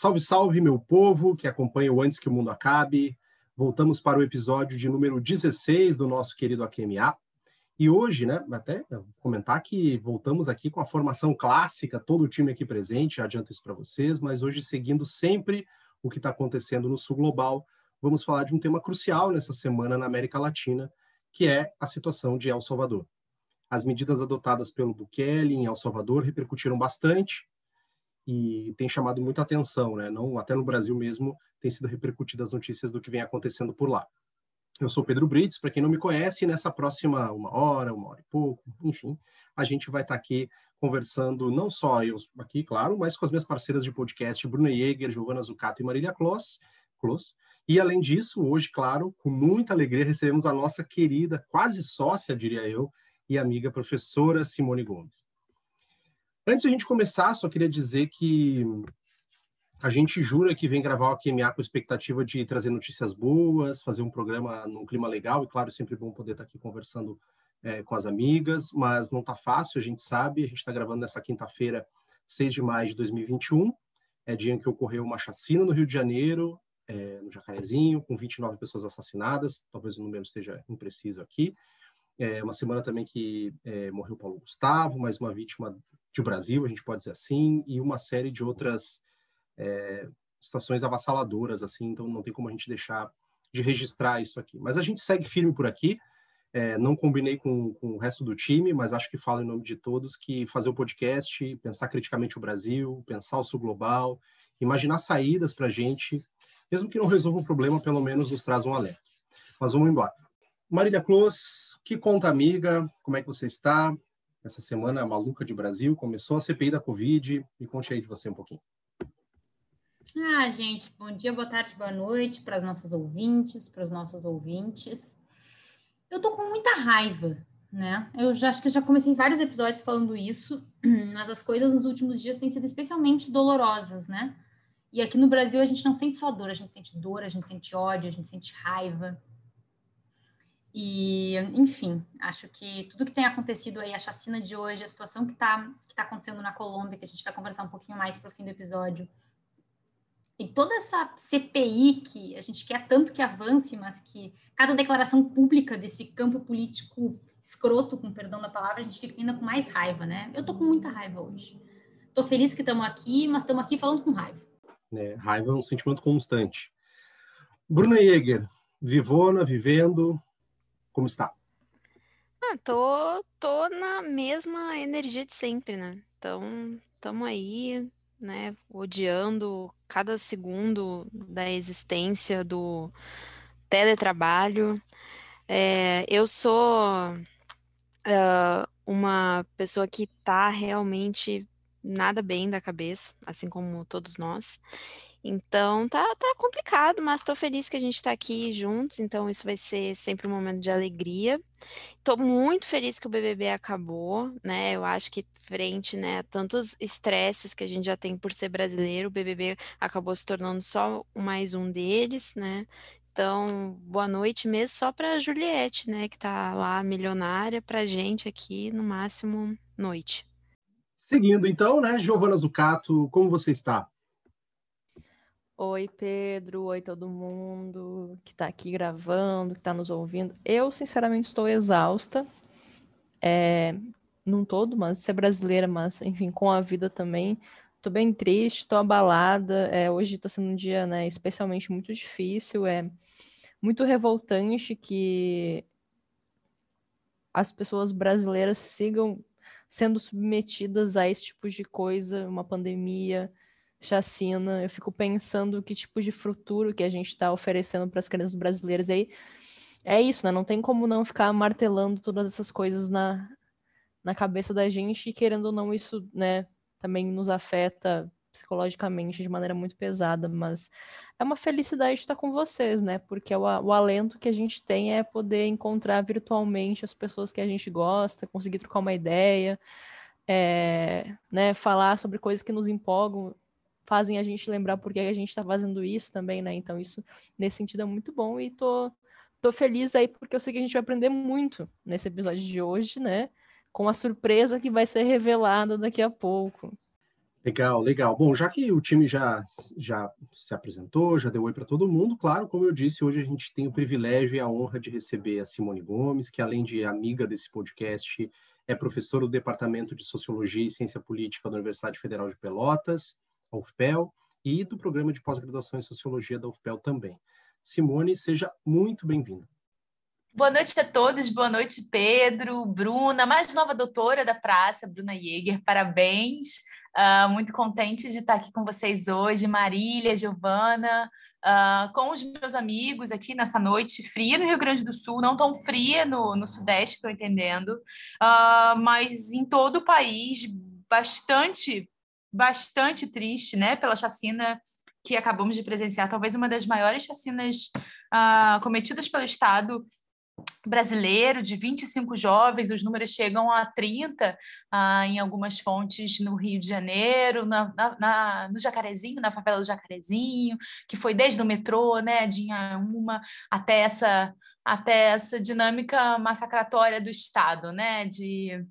Salve, salve, meu povo que acompanha o Antes que o Mundo Acabe. Voltamos para o episódio de número 16 do nosso querido AQMA. E hoje, né, até comentar que voltamos aqui com a formação clássica, todo o time aqui presente, adianto isso para vocês, mas hoje seguindo sempre o que está acontecendo no Sul Global, vamos falar de um tema crucial nessa semana na América Latina, que é a situação de El Salvador. As medidas adotadas pelo Bukele em El Salvador repercutiram bastante, e tem chamado muita atenção, né? Não, até no Brasil mesmo tem sido repercutidas as notícias do que vem acontecendo por lá. Eu sou Pedro Brits, para quem não me conhece, nessa próxima uma hora, uma hora e pouco, enfim, a gente vai estar tá aqui conversando, não só eu aqui, claro, mas com as minhas parceiras de podcast, Bruna Jäger, Giovana Zucato e Marília Kloss, Kloss. E além disso, hoje, claro, com muita alegria, recebemos a nossa querida, quase sócia, diria eu, e amiga professora Simone Gomes. Antes de a gente começar, só queria dizer que a gente jura que vem gravar o QMA com a expectativa de trazer notícias boas, fazer um programa num clima legal, e claro, sempre bom poder estar aqui conversando é, com as amigas, mas não está fácil, a gente sabe, a gente está gravando nessa quinta-feira, 6 de maio de 2021, é dia em que ocorreu uma chacina no Rio de Janeiro, é, no Jacarezinho, com 29 pessoas assassinadas, talvez o número esteja impreciso aqui, é uma semana também que é, morreu Paulo Gustavo, mais uma vítima de Brasil, a gente pode dizer assim, e uma série de outras é, situações avassaladoras, assim, então não tem como a gente deixar de registrar isso aqui. Mas a gente segue firme por aqui, é, não combinei com, com, o resto do time, mas acho que falo em nome de todos que fazer o podcast, pensar criticamente o Brasil, pensar o sul global, imaginar saídas para a gente, mesmo que não resolva o problema, pelo menos nos traz um alerta. Mas vamos embora. Marília Close, que conta amiga, como é que você está? Essa semana maluca de Brasil, começou a CPI da Covid. Me conte aí de você um pouquinho. Ah, gente, bom dia, boa tarde, boa noite para as nossas ouvintes, para os nossos ouvintes. Eu tô com muita raiva, né? Eu já acho que já comecei vários episódios falando isso, mas as coisas nos últimos dias têm sido especialmente dolorosas, né? E aqui no Brasil a gente não sente só dor, a gente sente dor, a gente sente ódio, a gente sente raiva. E, enfim, acho que tudo que tem acontecido aí, a chacina de hoje, a situação que está que tá acontecendo na Colômbia, que a gente vai conversar um pouquinho mais para o fim do episódio, e toda essa CPI que a gente quer tanto que avance, mas que cada declaração pública desse campo político escroto, com perdão da palavra, a gente fica ainda com mais raiva, né? Eu tô com muita raiva hoje. Tô feliz que estamos aqui, mas estamos aqui falando com raiva. É, raiva é um sentimento constante. Bruna Jäger, vivona, vivendo, como está? Ah, tô, tô na mesma energia de sempre, né? Então, estamos aí, né, odiando cada segundo da existência do teletrabalho. É, eu sou uh, uma pessoa que tá realmente nada bem da cabeça, assim como todos nós. Então tá, tá complicado, mas estou feliz que a gente está aqui juntos, então isso vai ser sempre um momento de alegria. Estou muito feliz que o BBB acabou, né? Eu acho que frente, né, a tantos estresses que a gente já tem por ser brasileiro, o BBB acabou se tornando só mais um deles, né? Então, boa noite mesmo só para Juliette, né, que está lá milionária, para gente aqui no máximo noite. Seguindo então, né, Giovana Zucato, como você está? Oi, Pedro. Oi, todo mundo que está aqui gravando, que está nos ouvindo. Eu, sinceramente, estou exausta. É, não todo, mas ser brasileira, mas, enfim, com a vida também. Estou bem triste, estou abalada. É, hoje está sendo um dia, né, especialmente muito difícil. É muito revoltante que as pessoas brasileiras sigam sendo submetidas a esse tipo de coisa, uma pandemia chacina. Eu fico pensando que tipo de futuro que a gente está oferecendo para as crianças brasileiras. E aí é isso, né? Não tem como não ficar martelando todas essas coisas na, na cabeça da gente e querendo ou não isso, né, também nos afeta psicologicamente de maneira muito pesada, mas é uma felicidade estar com vocês, né? Porque o, o alento que a gente tem é poder encontrar virtualmente as pessoas que a gente gosta, conseguir trocar uma ideia, é, né, falar sobre coisas que nos empolgam fazem a gente lembrar por que a gente está fazendo isso também, né? Então, isso, nesse sentido, é muito bom e tô, tô feliz aí porque eu sei que a gente vai aprender muito nesse episódio de hoje, né? Com a surpresa que vai ser revelada daqui a pouco. Legal, legal. Bom, já que o time já, já se apresentou, já deu oi para todo mundo, claro, como eu disse, hoje a gente tem o privilégio e a honra de receber a Simone Gomes, que além de amiga desse podcast, é professora do Departamento de Sociologia e Ciência Política da Universidade Federal de Pelotas, UFPEL, e do Programa de Pós-Graduação em Sociologia da UFPEL também. Simone, seja muito bem-vinda. Boa noite a todos, boa noite, Pedro, Bruna, mais nova doutora da praça, Bruna Jäger, parabéns. Uh, muito contente de estar aqui com vocês hoje, Marília, Giovana, uh, com os meus amigos aqui nessa noite fria no Rio Grande do Sul, não tão fria no, no Sudeste, estou entendendo, uh, mas em todo o país, bastante, bastante triste, né, pela chacina que acabamos de presenciar, talvez uma das maiores chacinas cometidas pelo Estado brasileiro de 25 jovens, os números chegam a 30 ah, em algumas fontes no Rio de Janeiro, na, na, na, no Jacarezinho, na favela do Jacarezinho, que foi desde o metrô, né, de uma até essa até essa dinâmica massacratória do Estado, né, de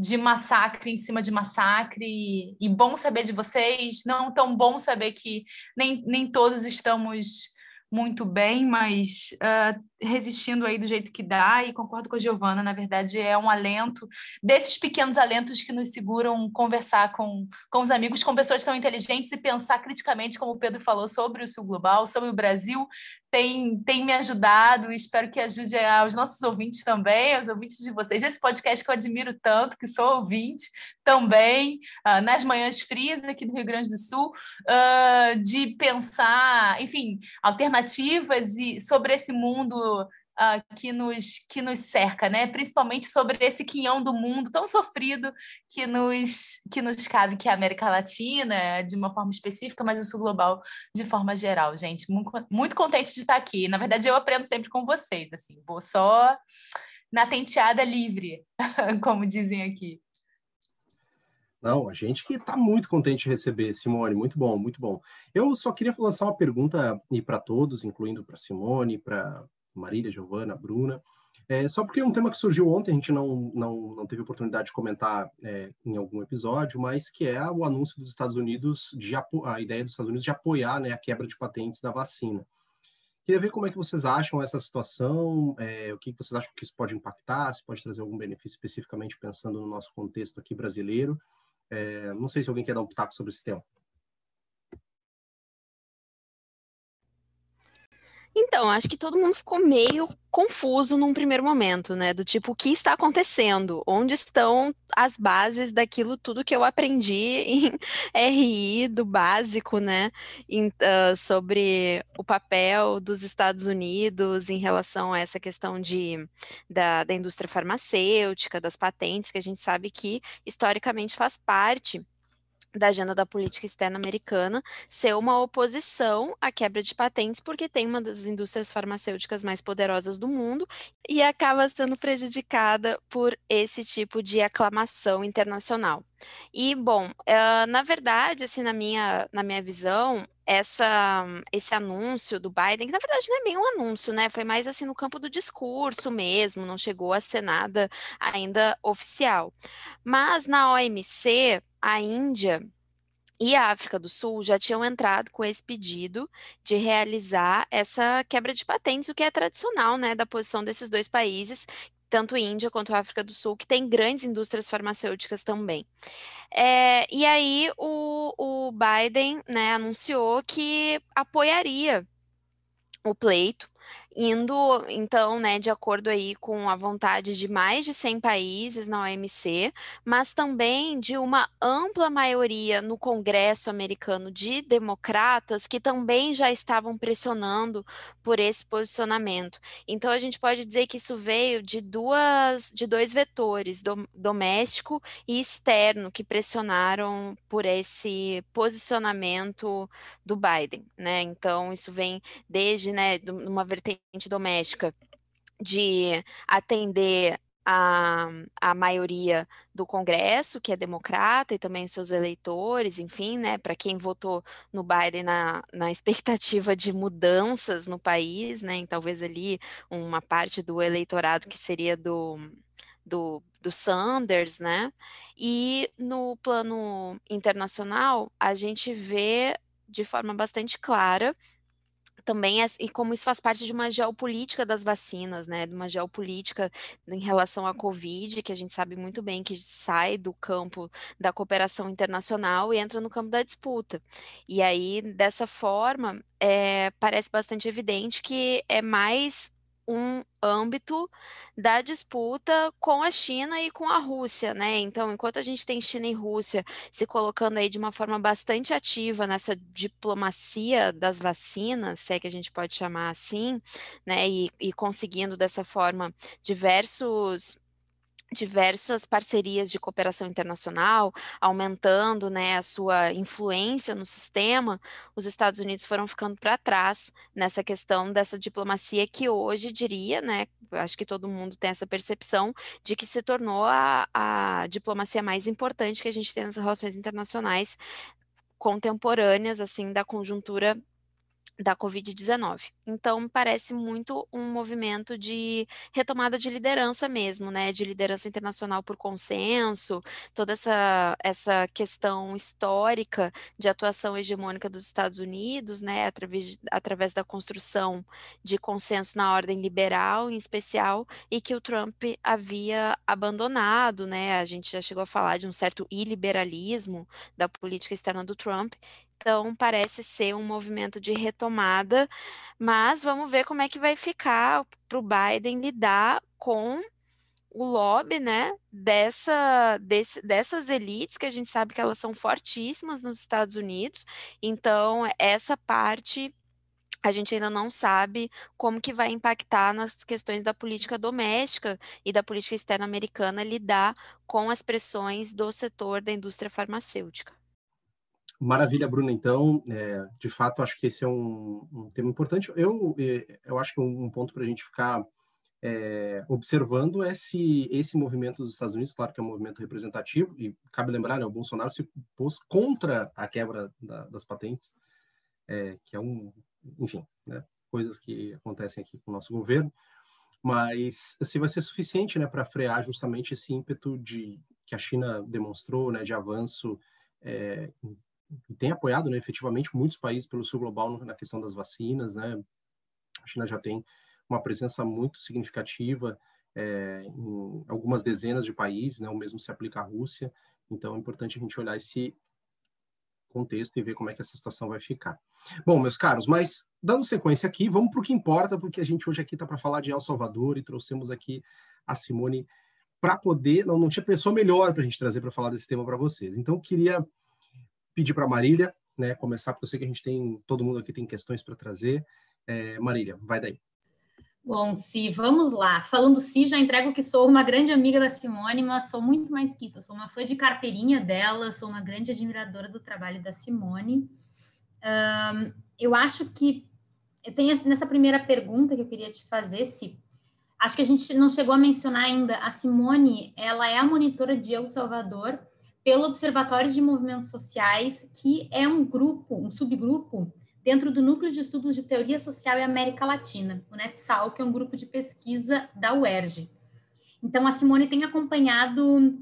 de massacre em cima de massacre, e bom saber de vocês, não tão bom saber que nem, nem todos estamos muito bem, mas uh, resistindo aí do jeito que dá, e concordo com a Giovana, na verdade é um alento, desses pequenos alentos que nos seguram conversar com, com os amigos, com pessoas tão inteligentes e pensar criticamente, como o Pedro falou, sobre o Sul Global, sobre o Brasil, tem, tem me ajudado e espero que ajude aos nossos ouvintes também, aos ouvintes de vocês, esse podcast que eu admiro tanto, que sou ouvinte também, uh, nas manhãs frias aqui do Rio Grande do Sul, uh, de pensar, enfim, alternativas e sobre esse mundo uh, que, nos, que nos cerca, né? principalmente sobre esse quinhão do mundo tão sofrido que nos, que nos cabe, que é a América Latina, de uma forma específica, mas o Sul Global de forma geral, gente. Muito, muito contente de estar aqui. Na verdade, eu aprendo sempre com vocês, assim, vou só na tenteada livre, como dizem aqui. Não, a gente que está muito contente de receber, Simone, muito bom, muito bom. Eu só queria lançar uma pergunta para todos, incluindo para Simone, para Marília, Giovana, Bruna. É, só porque é um tema que surgiu ontem, a gente não, não, não teve oportunidade de comentar é, em algum episódio, mas que é o anúncio dos Estados Unidos, de a ideia dos Estados Unidos de apoiar né, a quebra de patentes da vacina. Queria ver como é que vocês acham essa situação, é, o que vocês acham que isso pode impactar, se pode trazer algum benefício especificamente pensando no nosso contexto aqui brasileiro. É, não sei se alguém quer dar um pitaco sobre esse tema. Então, acho que todo mundo ficou meio confuso num primeiro momento, né? Do tipo, o que está acontecendo? Onde estão as bases daquilo tudo que eu aprendi em RI, do básico, né? Em, uh, sobre o papel dos Estados Unidos em relação a essa questão de, da, da indústria farmacêutica, das patentes, que a gente sabe que historicamente faz parte da agenda da política externa americana ser uma oposição à quebra de patentes, porque tem uma das indústrias farmacêuticas mais poderosas do mundo e acaba sendo prejudicada por esse tipo de aclamação internacional. E, bom, uh, na verdade, assim, na minha, na minha visão, essa, esse anúncio do Biden, que na verdade não é bem um anúncio, né? Foi mais assim no campo do discurso mesmo, não chegou a ser nada ainda oficial. Mas na OMC, a Índia e a África do Sul já tinham entrado com esse pedido de realizar essa quebra de patentes, o que é tradicional, né, da posição desses dois países, tanto Índia quanto África do Sul, que tem grandes indústrias farmacêuticas também. É, e aí o, o Biden né, anunciou que apoiaria o pleito indo, então, né, de acordo aí com a vontade de mais de 100 países na OMC, mas também de uma ampla maioria no Congresso americano de democratas que também já estavam pressionando por esse posicionamento. Então, a gente pode dizer que isso veio de duas, de dois vetores, do, doméstico e externo, que pressionaram por esse posicionamento do Biden, né? Então, isso vem desde, né, uma vertente doméstica de atender a, a maioria do Congresso, que é democrata, e também seus eleitores, enfim, né, para quem votou no Biden na, na expectativa de mudanças no país, né, talvez ali uma parte do eleitorado que seria do do, do Sanders, né? E no plano internacional, a gente vê de forma bastante clara também e como isso faz parte de uma geopolítica das vacinas, né, de uma geopolítica em relação à Covid, que a gente sabe muito bem que sai do campo da cooperação internacional e entra no campo da disputa. E aí, dessa forma, é, parece bastante evidente que é mais um âmbito da disputa com a China e com a Rússia, né? Então, enquanto a gente tem China e Rússia se colocando aí de uma forma bastante ativa nessa diplomacia das vacinas, se é que a gente pode chamar assim, né? E, e conseguindo dessa forma diversos diversas parcerias de cooperação internacional, aumentando né, a sua influência no sistema, os Estados Unidos foram ficando para trás nessa questão dessa diplomacia que hoje diria, né, acho que todo mundo tem essa percepção, de que se tornou a, a diplomacia mais importante que a gente tem nas relações internacionais contemporâneas, assim, da conjuntura da Covid-19. Então, parece muito um movimento de retomada de liderança mesmo, né? De liderança internacional por consenso, toda essa, essa questão histórica de atuação hegemônica dos Estados Unidos, né? Através, através da construção de consenso na ordem liberal, em especial, e que o Trump havia abandonado, né? A gente já chegou a falar de um certo iliberalismo da política externa do Trump, então, parece ser um movimento de retomada, mas vamos ver como é que vai ficar para o Biden lidar com o lobby, né, dessa, desse, dessas elites que a gente sabe que elas são fortíssimas nos Estados Unidos. Então, essa parte a gente ainda não sabe como que vai impactar nas questões da política doméstica e da política externa americana lidar com as pressões do setor da indústria farmacêutica. Maravilha, Bruna. Então, é, de fato, acho que esse é um, um tema importante. Eu, é, eu acho que um, ponto para a gente ficar é, observando é se esse movimento dos Estados Unidos, claro que é um movimento representativo, e cabe lembrar, né, o Bolsonaro se pôs contra a quebra da, das patentes, é, que é um, enfim, né, coisas que acontecem aqui com o nosso governo, mas se vai ser suficiente né, para frear justamente esse ímpeto de que a China demonstrou né, de avanço é, e tem apoiado né, efetivamente muitos países pelo sul global na questão das vacinas. Né? A China já tem uma presença muito significativa é, em algumas dezenas de países, né? o mesmo se aplica à Rússia. Então é importante a gente olhar esse contexto e ver como é que essa situação vai ficar. Bom, meus caros, mas dando sequência aqui, vamos para o que importa, porque a gente hoje aqui está para falar de El Salvador e trouxemos aqui a Simone para poder, não, não tinha pessoa melhor para a gente trazer para falar desse tema para vocês. Então, eu queria pedir para Marília, né, começar, porque eu sei que a gente tem, todo mundo aqui tem questões para trazer. É, Marília, vai daí. Bom, Si, vamos lá. Falando Si, já entrego que sou uma grande amiga da Simone, mas sou muito mais que isso. Eu sou uma fã de carteirinha dela, sou uma grande admiradora do trabalho da Simone. Um, eu acho que eu tenho nessa primeira pergunta que eu queria te fazer, Si. Acho que a gente não chegou a mencionar ainda. A Simone, ela é a monitora de El Salvador pelo Observatório de Movimentos Sociais, que é um grupo, um subgrupo dentro do Núcleo de Estudos de Teoria Social e América Latina, o NETSAL, que é um grupo de pesquisa da UERJ. Então, a Simone tem acompanhado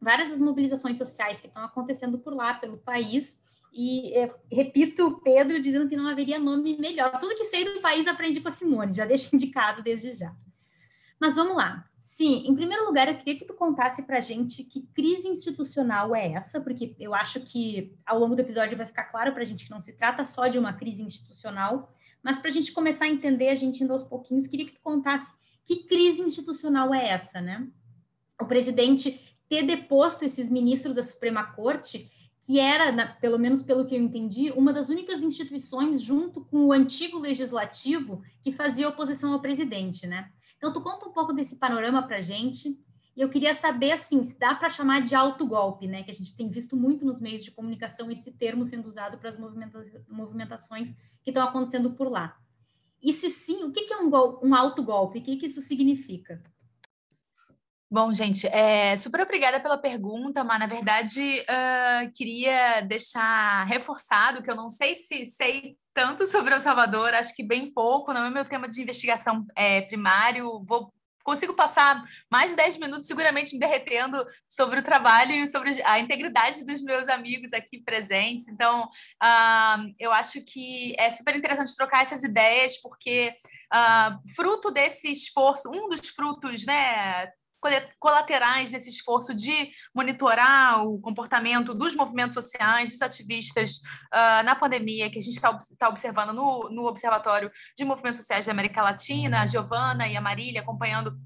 várias das mobilizações sociais que estão acontecendo por lá, pelo país, e é, repito, Pedro dizendo que não haveria nome melhor. Tudo que sei do país aprendi com a Simone, já deixo indicado desde já. Mas vamos lá. Sim, em primeiro lugar, eu queria que tu contasse para a gente que crise institucional é essa, porque eu acho que ao longo do episódio vai ficar claro para a gente que não se trata só de uma crise institucional, mas para a gente começar a entender, a gente indo aos pouquinhos, queria que tu contasse que crise institucional é essa, né? O presidente ter deposto esses ministros da Suprema Corte, que era, pelo menos pelo que eu entendi, uma das únicas instituições, junto com o antigo legislativo, que fazia oposição ao presidente, né? Então, tu conta um pouco desse panorama para gente. E eu queria saber, assim, se dá para chamar de autogolpe, né? Que a gente tem visto muito nos meios de comunicação esse termo sendo usado para as movimenta movimentações que estão acontecendo por lá. E se sim, o que, que é um, um autogolpe? O que, que isso significa? Bom, gente, é, super obrigada pela pergunta, mas na verdade uh, queria deixar reforçado que eu não sei se sei tanto sobre El Salvador, acho que bem pouco, não é meu tema de investigação é, primário, vou consigo passar mais de 10 minutos seguramente me derretendo sobre o trabalho e sobre a integridade dos meus amigos aqui presentes. Então, uh, eu acho que é super interessante trocar essas ideias, porque uh, fruto desse esforço, um dos frutos, né? Colaterais desse esforço de monitorar o comportamento dos movimentos sociais, dos ativistas uh, na pandemia, que a gente está tá observando no, no Observatório de Movimentos Sociais da América Latina, a Giovana e a Marília acompanhando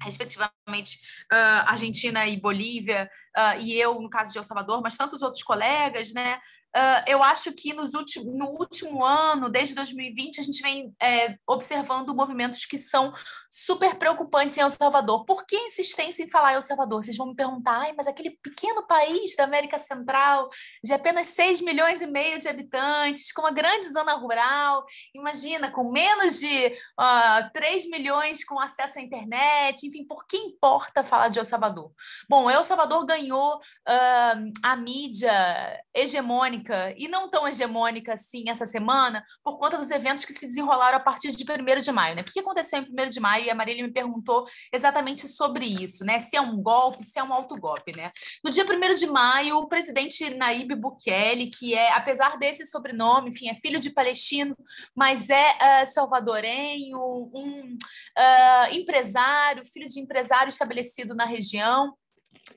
respectivamente uh, Argentina e Bolívia, uh, e eu, no caso de El Salvador, mas tantos outros colegas, né? Uh, eu acho que nos últimos, no último ano, desde 2020, a gente vem é, observando movimentos que são super preocupantes em El Salvador. Por que insistência em falar El Salvador? Vocês vão me perguntar, Ai, mas aquele pequeno país da América Central, de apenas 6 milhões e meio de habitantes, com uma grande zona rural, imagina, com menos de uh, 3 milhões com acesso à internet, enfim, por que importa falar de El Salvador? Bom, El Salvador ganhou uh, a mídia hegemônica, e não tão hegemônica assim essa semana, por conta dos eventos que se desenrolaram a partir de 1 de maio. Né? O que aconteceu em 1 de maio? E a Marília me perguntou exatamente sobre isso, né? Se é um golpe, se é um autogolpe, né? No dia 1 de maio, o presidente Naíbe Bukele, que é, apesar desse sobrenome, enfim, é filho de palestino, mas é uh, salvadorenho, um uh, empresário, filho de empresário estabelecido na região,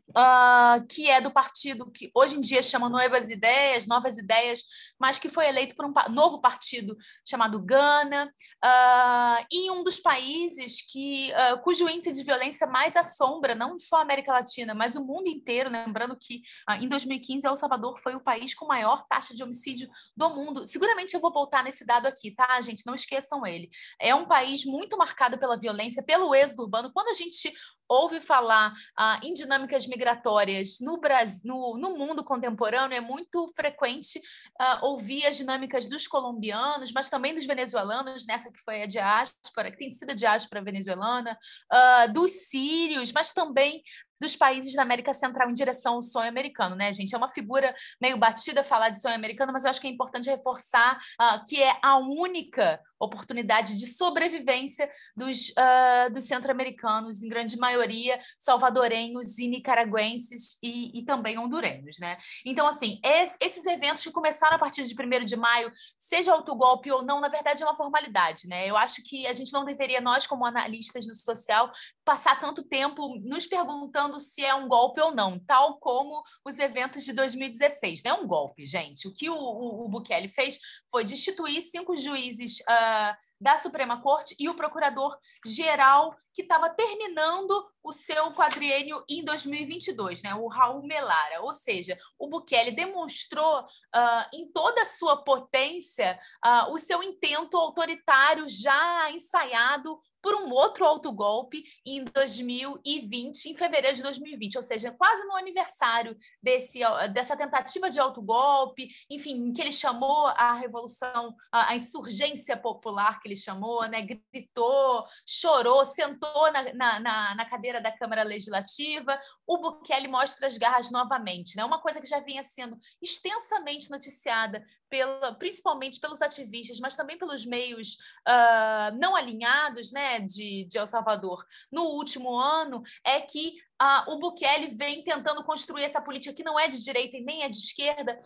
uh, que é do partido que hoje em dia chama Novas Ideias, Novas Ideias, mas que foi eleito por um novo partido chamado Gana, uh, e um dos países que, uh, cujo índice de violência mais assombra não só a América Latina, mas o mundo inteiro, lembrando que em 2015 El Salvador foi o país com maior taxa de homicídio do mundo. Seguramente eu vou voltar nesse dado aqui, tá, gente? Não esqueçam ele. É um país muito marcado pela violência, pelo êxodo urbano. Quando a gente ouve falar ah, em dinâmicas migratórias no, Brasil, no, no, mundo contemporâneo, é muito frequente ah, ouvir as dinâmicas dos colombianos, mas também dos venezuelanos, nessa que foi a diáspora, que tem sido a diáspora venezuelana, ah, dos sírios, mas também dos países da América Central em direção ao sonho americano, né, gente? É uma figura meio batida falar de sonho americano, mas eu acho que é importante reforçar uh, que é a única oportunidade de sobrevivência dos, uh, dos centro-americanos, em grande maioria salvadorenhos e nicaragüenses e, e também hondurenhos, né? Então, assim, es, esses eventos que começaram a partir de 1 de maio, seja autogolpe ou não, na verdade é uma formalidade, né? Eu acho que a gente não deveria, nós como analistas do social, passar tanto tempo nos perguntando se é um golpe ou não, tal como os eventos de 2016. Não é um golpe, gente. O que o, o, o Bukele fez foi destituir cinco juízes uh, da Suprema Corte e o procurador-geral que estava terminando o seu quadriênio em 2022, né? o Raul Melara. Ou seja, o Bukele demonstrou uh, em toda a sua potência uh, o seu intento autoritário já ensaiado por um outro autogolpe em 2020, em fevereiro de 2020, ou seja, quase no aniversário desse, dessa tentativa de autogolpe, enfim, que ele chamou a revolução, a, insurgência popular, que ele chamou, né? gritou, chorou, sentou na, na, na, na cadeira da Câmara Legislativa. O Bukele mostra as garras novamente, né? uma coisa que já vinha sendo extensamente noticiada, pela, principalmente pelos ativistas, mas também pelos meios uh, não alinhados, né? de, de El Salvador no último ano é que uh, o Bukele vem tentando construir essa política que não é de direita e nem é de esquerda,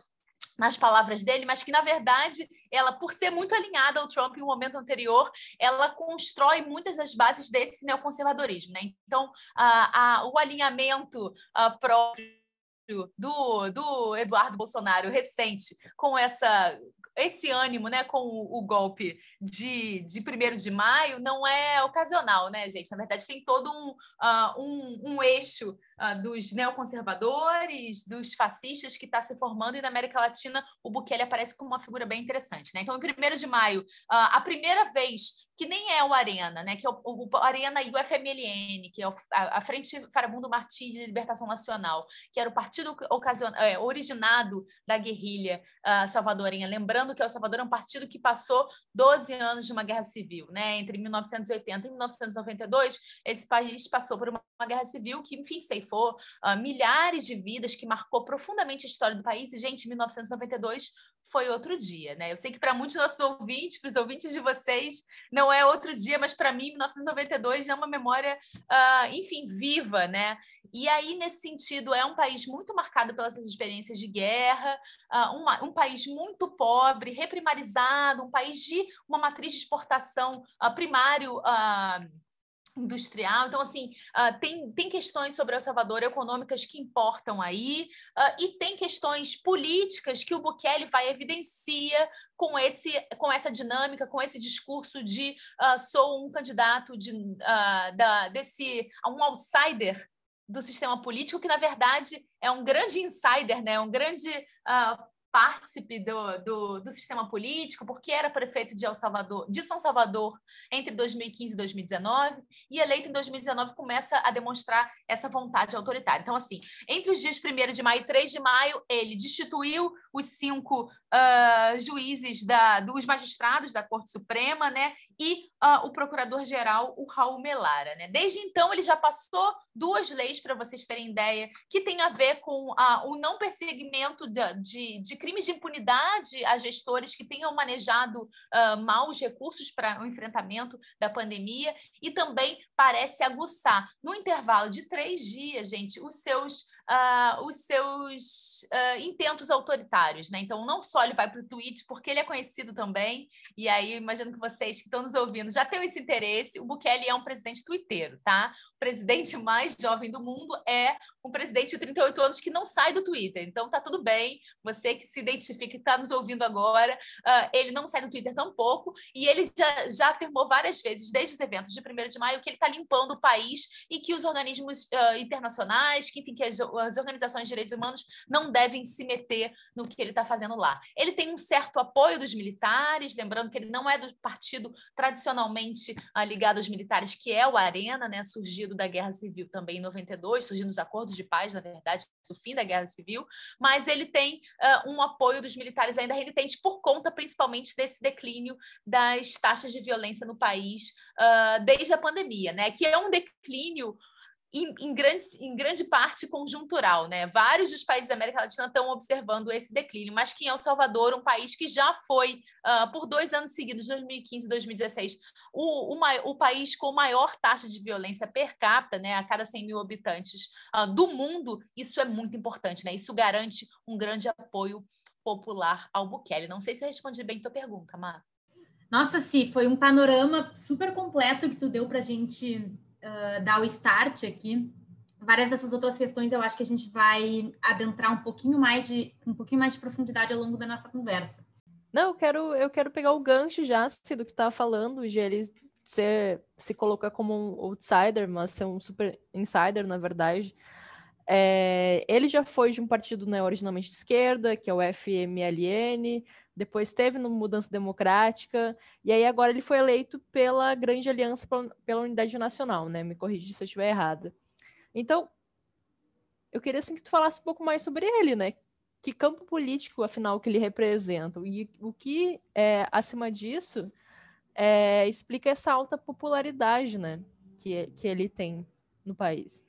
nas palavras dele, mas que, na verdade, ela, por ser muito alinhada ao Trump em um momento anterior, ela constrói muitas das bases desse neoconservadorismo. Né? Então, a, a, o alinhamento a, próprio do, do Eduardo Bolsonaro recente com essa esse ânimo né, com o, o golpe de, de 1 de maio não é ocasional, né, gente? Na verdade, tem todo um, uh, um, um eixo uh, dos neoconservadores, dos fascistas que está se formando, e na América Latina o Bukele aparece como uma figura bem interessante. Né? Então, em 1 de maio, uh, a primeira vez que nem é o Arena, né? Que é o, o, o Arena e o FMLN, que é o, a, a, Frente Farabundo Martins de Libertação Nacional, que era o partido ocasion, é, originado da guerrilha uh, salvadorenha. Lembrando que El Salvador é um partido que passou 12 anos de uma guerra civil, né? Entre 1980 e 1992, esse país passou por uma, uma guerra civil que, enfim, ceifou uh, milhares de vidas, que marcou profundamente a história do país. E, gente, 1992 foi outro dia, né? Eu sei que para muitos nossos ouvintes, para os ouvintes de vocês, não é outro dia, mas para mim, 1992 é uma memória, uh, enfim, viva, né? E aí, nesse sentido, é um país muito marcado pelas experiências de guerra, uh, uma, um país muito pobre, reprimarizado, um país de uma matriz de exportação uh, primário industrial. Então, assim, uh, tem, tem questões sobre El Salvador econômicas que importam aí, uh, e tem questões políticas que o Bukele vai evidencia com, esse, com essa dinâmica, com esse discurso de uh, sou um candidato de, da, desse um outsider do sistema político, que na verdade é um grande insider, né? um grande partícipe do, do, do, sistema político, porque era prefeito de, El Salvador, de São Salvador entre 2015 e 2019, e eleito em 2019 começa a demonstrar essa vontade autoritária. Então, assim, entre os dias 1 de maio e 3 de maio, ele destituiu os cinco uh, juízes, da, dos magistrados da Corte Suprema, né, e uh, o procurador-geral, o Raul Melara. Né? Desde então, ele já passou duas leis, para vocês terem ideia, que tem a ver com uh, o não perseguimento de, de, de crimes de impunidade a gestores que tenham manejado uh, mal os recursos para o enfrentamento da pandemia e também parece aguçar, no intervalo de três dias, gente, os seus uh, os seus uh, intentos autoritários, né? Então, não só ele vai para o tweet, porque ele é conhecido também, e aí imagino que vocês que estão nos ouvindo já têm esse interesse. O Bukele é um presidente twitteiro, tá? O presidente mais jovem do mundo é um presidente de 38 anos que não sai do Twitter. Então, tá tudo bem, você que se identifica e está nos ouvindo agora, uh, ele não sai do Twitter tampouco, e ele já, já afirmou várias vezes, desde os eventos de 1 de maio, que ele está limpando o país e que os organismos internacionais, que, enfim, que as as organizações de direitos humanos não devem se meter no que ele está fazendo lá. Ele tem um certo apoio dos militares, lembrando que ele não é do partido tradicionalmente uh, ligado aos militares, que é o Arena, né, surgido da Guerra Civil também em 92, surgindo os acordos de paz, na verdade, do fim da Guerra Civil, mas ele tem uh, um apoio dos militares ainda renitente por conta principalmente desse declínio das taxas de violência no país uh, desde a pandemia, né, que é um declínio em, em, grande, em grande parte conjuntural, né? Vários dos países da América Latina estão observando esse declínio, mas que em El Salvador, um país que já foi, uh, por dois anos seguidos, 2015 e 2016, o, o, o, país com maior taxa de violência per capita, né, a cada 100 mil habitantes uh, do mundo, isso é muito importante, né? Isso garante um grande apoio popular ao Bukele. Não sei se eu respondi bem a tua pergunta, Mar. Nossa, sim, foi um panorama super completo que tu deu para a gente uh, dar o start aqui. Várias dessas outras questões eu acho que a gente vai adentrar um pouquinho mais de um pouquinho mais de profundidade ao longo da nossa conversa. Não, eu quero, eu quero pegar o gancho já do que estava falando, de ele ser, se colocar como um outsider, mas ser um super insider, na verdade. É, ele já foi de um partido né, originalmente de esquerda, que é o FMLN, depois teve no Mudança Democrática, e aí agora ele foi eleito pela Grande Aliança pela Unidade Nacional, né? Me corrija se eu estiver errada. Então, eu queria assim, que tu falasse um pouco mais sobre ele, né? Que campo político, afinal, que ele representa? E o que, é, acima disso, é, explica essa alta popularidade, né? Que, que ele tem no país.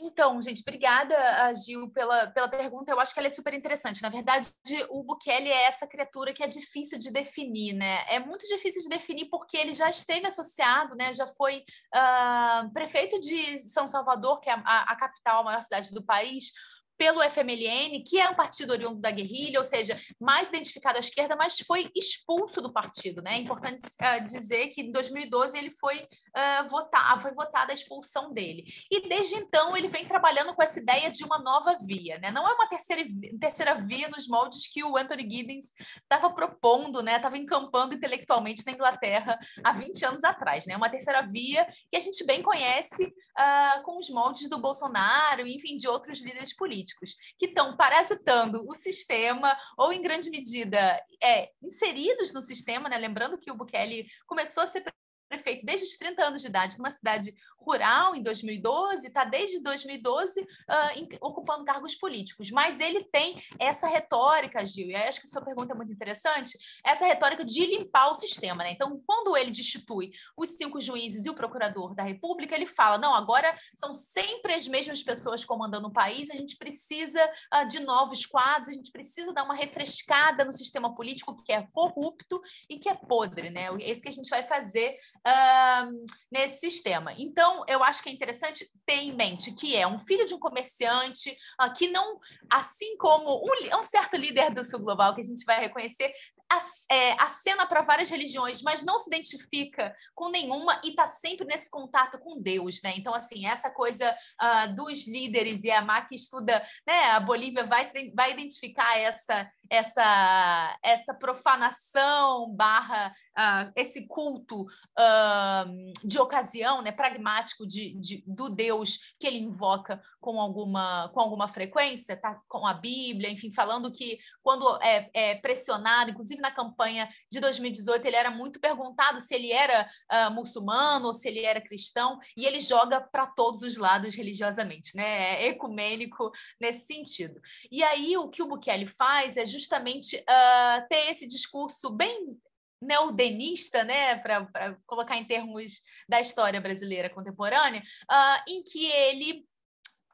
Então, gente, obrigada, Gil, pela, pela pergunta. Eu acho que ela é super interessante. Na verdade, o Bukele é essa criatura que é difícil de definir, né? É muito difícil de definir porque ele já esteve associado, né? Já foi uh, prefeito de São Salvador, que é a, a capital, a maior cidade do país, pelo FMLN, que é um partido oriundo da guerrilha, ou seja, mais identificado à esquerda, mas foi expulso do partido. Né? É importante uh, dizer que em 2012 ele foi uh, votar, foi votada a expulsão dele. E desde então ele vem trabalhando com essa ideia de uma nova via. Né? Não é uma terceira, terceira via nos moldes que o Anthony Giddens estava propondo, estava né? encampando intelectualmente na Inglaterra há 20 anos atrás. Né? Uma terceira via que a gente bem conhece uh, com os moldes do Bolsonaro, enfim, de outros líderes políticos políticos que estão parasitando o sistema ou, em grande medida, é, inseridos no sistema, né? lembrando que o Bukele começou a ser prefeito desde os 30 anos de idade numa cidade rural em 2012, está desde 2012 uh, em, ocupando cargos políticos. Mas ele tem essa retórica, Gil, e acho que a sua pergunta é muito interessante, essa retórica de limpar o sistema. Né? Então, quando ele destitui os cinco juízes e o procurador da República, ele fala: não, agora são sempre as mesmas pessoas comandando o país, a gente precisa uh, de novos quadros, a gente precisa dar uma refrescada no sistema político que é corrupto e que é podre. Né? É isso que a gente vai fazer nesse sistema. Então, então, eu acho que é interessante ter em mente que é um filho de um comerciante, uh, que não, assim como um, um, certo líder do Sul Global, que a gente vai reconhecer, é, acena para várias religiões, mas não se identifica com nenhuma e está sempre nesse contato com Deus, né? Então, assim, essa coisa uh, dos líderes, e a Má que estuda, né? A Bolívia vai, vai identificar essa, essa, essa profanação barra uh, esse culto uh, de ocasião, né, pragmático de, de, do Deus que ele invoca com alguma, com alguma frequência, tá? com a Bíblia, enfim, falando que quando é, é, pressionado, inclusive na campanha de 2018, ele era muito perguntado se ele era uh, muçulmano ou se ele era cristão, e ele joga para todos os lados religiosamente, né? É ecumênico nesse sentido. E aí o que o Bukele faz é justamente ter esse discurso bem neodenista, né, para colocar em termos da história brasileira contemporânea, uh, em que ele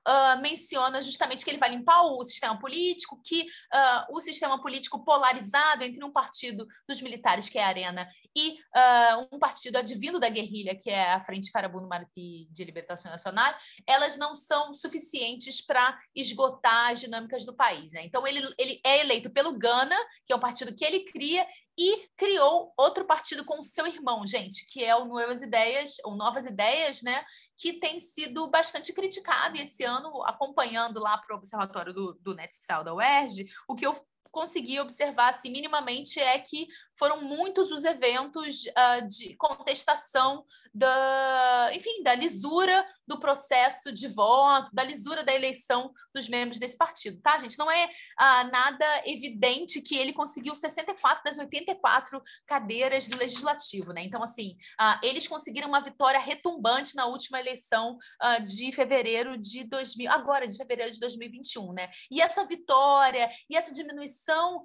uh, menciona justamente que ele vai limpar o sistema político, que uh, o sistema político polarizado entre um partido dos militares, que é a Arena, e uh, um partido advindo da guerrilha, que é a Frente Farabundo Martí de Libertação Nacional, elas não são suficientes para esgotar as dinâmicas do país. Né? Então, ele, ele é eleito pelo Gana, que é um partido que ele cria, e criou outro partido com seu irmão, gente, que é o Novas Ideias, ou Novas Ideias, né, que tem sido bastante criticado, e esse ano, acompanhando lá para o observatório do, do NetSal da UERJ, o que eu consegui observar assim, minimamente é que foram muitos os eventos uh, de contestação da, enfim, da lisura do processo de voto, da lisura da eleição dos membros desse partido, tá, gente? Não é uh, nada evidente que ele conseguiu 64 das 84 cadeiras do legislativo, né? Então, assim, uh, eles conseguiram uma vitória retumbante na última eleição de fevereiro de 2000, agora de fevereiro de 2021, né? E essa vitória e essa diminuição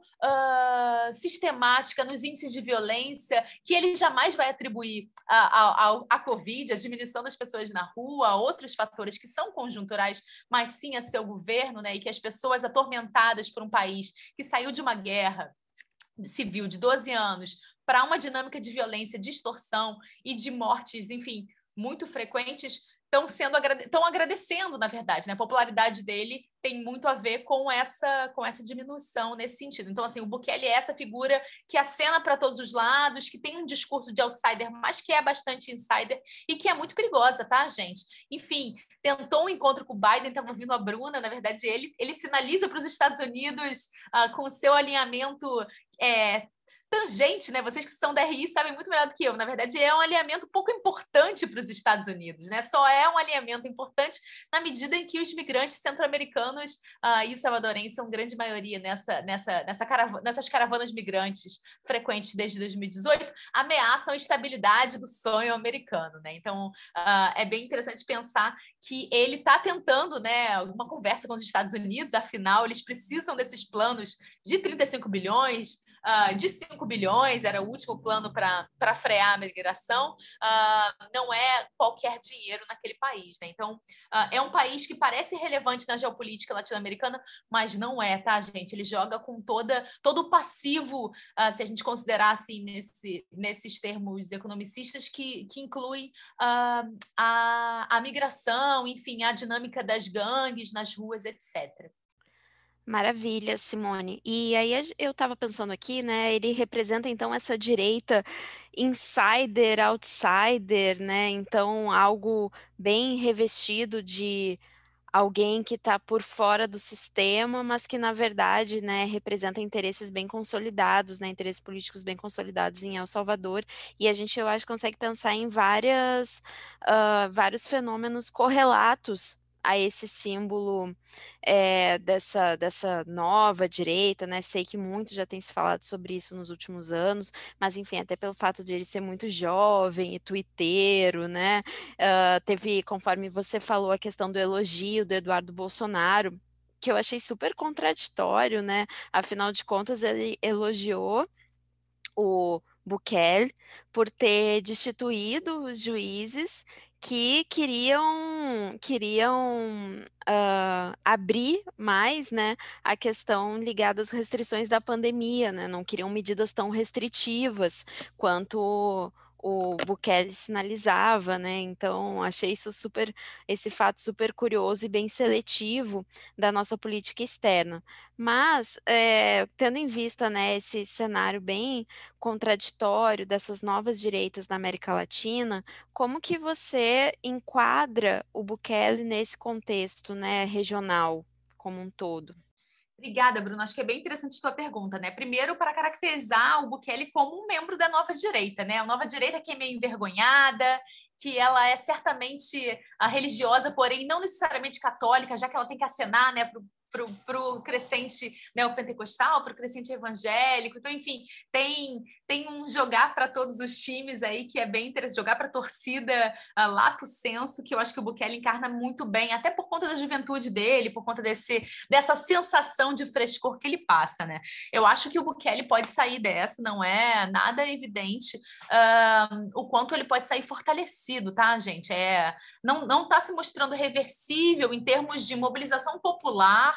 sistemática nos índices de violência que ele jamais vai atribuir à Covid, a diminuição das pessoas na rua, a outros fatores que são conjunturais, mas sim a seu governo, né? E que as pessoas atormentadas por um país que saiu de uma guerra civil de 12 anos para uma dinâmica de violência, de extorsão e de mortes, enfim, muito frequentes, estão sendo estão agradecendo, na verdade, né? A popularidade dele tem muito a ver com essa com essa diminuição nesse sentido. Então, assim, o Bukele é essa figura que acena para todos os lados, que tem um discurso de outsider, mas que é bastante insider e que é muito perigosa, tá, gente? Enfim, tentou um encontro com o Biden, estava ouvindo a Bruna, na verdade, ele, ele sinaliza para os Estados Unidos uh, com o seu alinhamento é, tangente, né? Vocês que são da RI sabem muito melhor do que eu. Na verdade, é um alinhamento pouco importante para os Estados Unidos, né? Só é um alinhamento importante na medida em que os migrantes centro-americanos uh, e os salvadorenses são grande maioria nessa, nessa, nessa caravana, nessas caravanas migrantes frequentes desde 2018, ameaçam a estabilidade do sonho americano, né? Então, uh, é bem interessante pensar que ele está tentando, né, uma conversa com os Estados Unidos, afinal, eles precisam desses planos de 35 bilhões, uh, de 5 bilhões, era o último plano para frear a migração, uh, não é qualquer dinheiro naquele país. Né? Então, uh, é um país que parece relevante na geopolítica latino-americana, mas não é, tá, gente? Ele joga com toda, todo o passivo, se a gente considerar assim, nesse, nesses termos economicistas, que, que inclui a, a migração, enfim, a dinâmica das gangues nas ruas, etc. Maravilha, Simone. E aí eu estava pensando aqui, né? Ele representa então essa direita insider, outsider, né? Então algo bem revestido de alguém que está por fora do sistema, mas que na verdade, né, representa interesses bem consolidados, né, interesses políticos bem consolidados em El Salvador. E a gente, eu acho, consegue pensar em várias, uh, vários fenômenos correlatos a esse símbolo é, dessa, dessa nova direita, né? Sei que muito já tem se falado sobre isso nos últimos anos, mas enfim, até pelo fato de ele ser muito jovem e tuiteiro, né? Uh, teve, conforme você falou, a questão do elogio do Eduardo Bolsonaro, que eu achei super contraditório, né? Afinal de contas, ele elogiou o Bukele por ter destituído os juízes que queriam queriam uh, abrir mais, né, a questão ligada às restrições da pandemia, né, não queriam medidas tão restritivas quanto o Bukele sinalizava, né? Então, achei isso super, esse fato super curioso e bem seletivo da nossa política externa. Mas, é, tendo em vista, né, esse cenário bem contraditório dessas novas direitas na América Latina, como que você enquadra o Bukele nesse contexto, né, regional como um todo? Obrigada, Bruno. Acho que é bem interessante a sua pergunta, né? Primeiro, para caracterizar o Bukele como um membro da nova direita, né? A nova direita que é meio envergonhada, que ela é certamente a religiosa, porém não necessariamente católica, já que ela tem que acenar né, para o crescente neopentecostal, para o crescente evangélico. Então, enfim, tem, tem um jogar para todos os times aí que é bem interessante, jogar para a torcida uh, lato senso, que eu acho que o Bukele encarna muito bem, até por conta da juventude dele, por conta desse, dessa sensação de frescor que ele passa, né? Eu acho que o Bukele pode sair dessa, não é nada evidente uh, o quanto ele pode sair fortalecido, tá, gente? É, não está se mostrando reversível em termos de mobilização popular,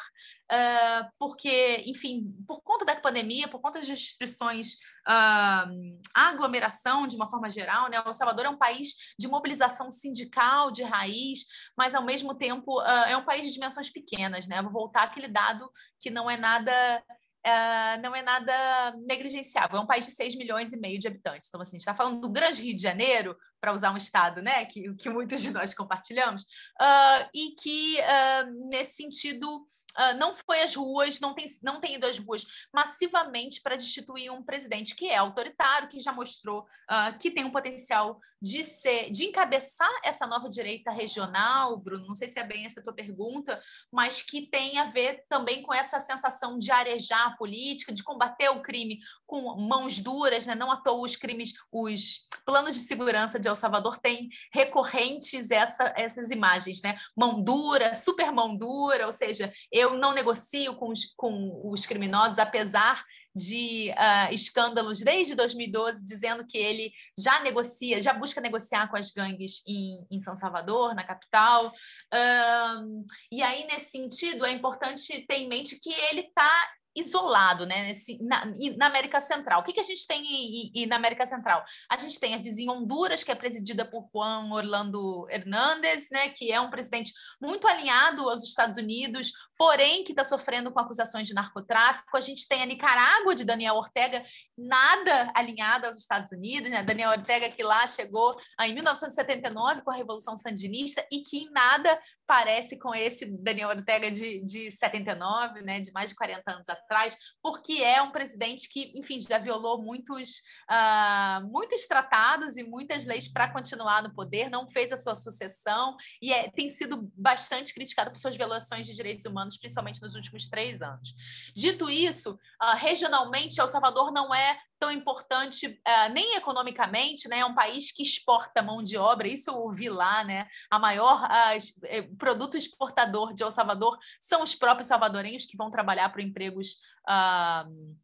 uh, porque, enfim, por conta da pandemia, por conta das restrições uh, à aglomeração de uma forma geral, né? O Salvador é um país de mobilização sindical de raiz, mas ao mesmo tempo uh, é um país de dimensões pequenas, né? Vou voltar àquele dado que não é nada Uh, não é nada negligenciável. É um país de 6 milhões e meio de habitantes. Então, assim, a gente está falando do grande Rio de Janeiro, para usar um estado né, que, que muitos de nós compartilhamos, uh, e que, uh, nesse sentido, uh, não foi às ruas, não tem, não tem ido às ruas massivamente para destituir um presidente que é autoritário, que já mostrou uh, que tem um potencial de ser, de encabeçar essa nova direita regional, Bruno. Não sei se é bem essa tua pergunta, mas que tem a ver também com essa sensação de arejar a política, de combater o crime com mãos duras, né? Não à toa os crimes, os planos de segurança de El Salvador têm recorrentes essa, essas imagens, né? Mão dura, super mão dura, ou seja, eu eu não negocio com os, com os criminosos, apesar de uh, escândalos desde 2012, dizendo que ele já negocia, já busca negociar com as gangues em, em São Salvador, na capital. Um, e aí, nesse sentido, é importante ter em mente que ele está isolado, né? Nesse, na, na, América Central. O que, que a gente tem e, e, na América Central? A gente tem a vizinha Honduras, que é presidida por Juan Orlando Hernández, né? Que é um presidente muito alinhado aos Estados Unidos, porém que está sofrendo com acusações de narcotráfico. A gente tem a Nicarágua de Daniel Ortega, nada alinhada aos Estados Unidos, né? Daniel Ortega que lá chegou em 1979 com a Revolução Sandinista e que em nada parece com esse Daniel Ortega de, de 79, né? De mais de 40 anos atrás porque é um presidente que, enfim, já violou muitos, uh, muitos tratados e muitas leis para continuar no poder, não fez a sua sucessão e é, tem sido bastante criticado por suas violações de direitos humanos, principalmente nos últimos três anos. Dito isso, uh, regionalmente, El Salvador não é tão importante uh, nem economicamente, né? É um país que exporta mão de obra, isso eu ouvi lá, né? A maior uh, produto exportador de El Salvador são os próprios salvadorenhos que vão trabalhar para empregos uh,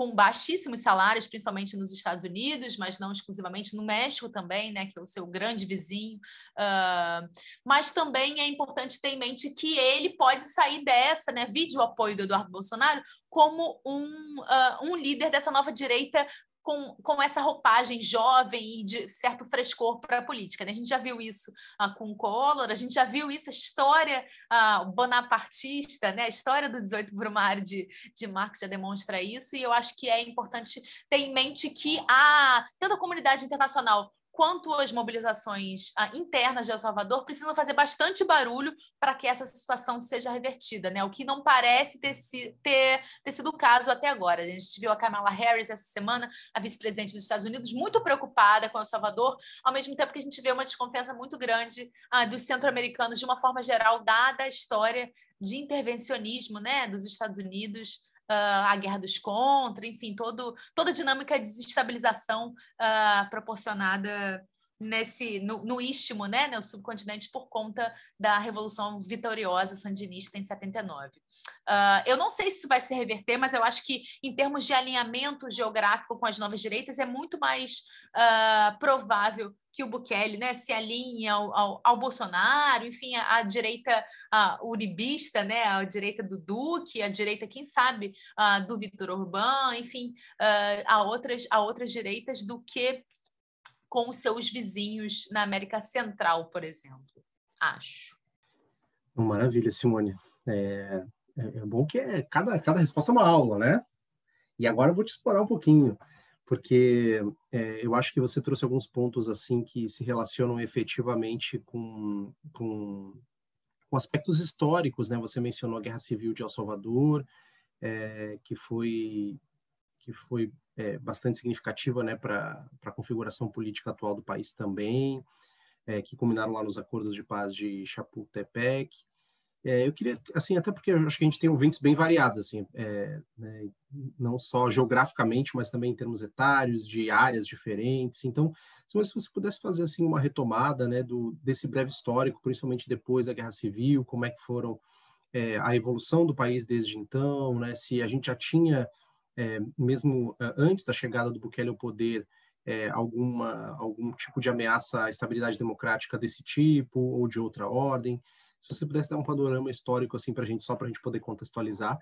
com baixíssimos salários, principalmente nos Estados Unidos, mas não exclusivamente no México também, né, que é o seu grande vizinho. Uh, mas também é importante ter em mente que ele pode sair dessa, né, vídeo apoio do Eduardo Bolsonaro, como um, uh, um líder dessa nova direita com, com essa roupagem jovem e de certo frescor para a política. Né? A gente já viu isso uh, com o Collor, a gente já viu isso, a história uh, bonapartista, né? a história do 18 Brumário de, de Marx já demonstra isso, e eu acho que é importante ter em mente que a, tanto a comunidade internacional quanto as mobilizações ah, internas de El Salvador precisam fazer bastante barulho para que essa situação seja revertida, né? O que não parece ter, ter, ter sido o caso até agora. A gente viu a Kamala Harris essa semana, a vice-presidente dos Estados Unidos, muito preocupada com El Salvador, ao mesmo tempo que a gente vê uma desconfiança muito grande ah, dos centro-americanos, de uma forma geral, dada a história de intervencionismo né, dos Estados Unidos a guerra dos contra, enfim, todo, toda a dinâmica de desestabilização proporcionada nesse no, no istmo, né, no subcontinente por conta da revolução vitoriosa sandinista em 79. Uh, ah, eu não sei se isso vai se reverter, mas eu acho que em termos de alinhamento geográfico com as novas direitas é muito mais uh, provável que o Bukele né, se alinhe ao, ao, ao Bolsonaro, enfim, a, direita uribista, né, a direita do Duque, a direita, quem sabe, uh, do Vitor Orbán, enfim, a, outras, a outras direitas do que com os seus vizinhos na América Central, por exemplo. Acho. Maravilha, Simone. É, é, é bom que é, cada, cada resposta é uma aula, né? E agora eu vou te explorar um pouquinho, porque é, eu acho que você trouxe alguns pontos assim que se relacionam efetivamente com, com, com aspectos históricos, né? Você mencionou a Guerra Civil de El Salvador, é, que foi que foi é, bastante significativa né, para a configuração política atual do país também, é, que culminaram lá nos acordos de paz de Chapultepec. É, eu queria, assim, até porque acho que a gente tem ouvintes bem variados, assim, é, né, não só geograficamente, mas também em termos etários, de áreas diferentes. Então, se você pudesse fazer assim uma retomada, né, do desse breve histórico, principalmente depois da Guerra Civil, como é que foram é, a evolução do país desde então, né, se a gente já tinha é, mesmo é, antes da chegada do Bukele ao poder, é, alguma algum tipo de ameaça à estabilidade democrática desse tipo ou de outra ordem. Se você pudesse dar um panorama histórico assim para a gente, só para a gente poder contextualizar,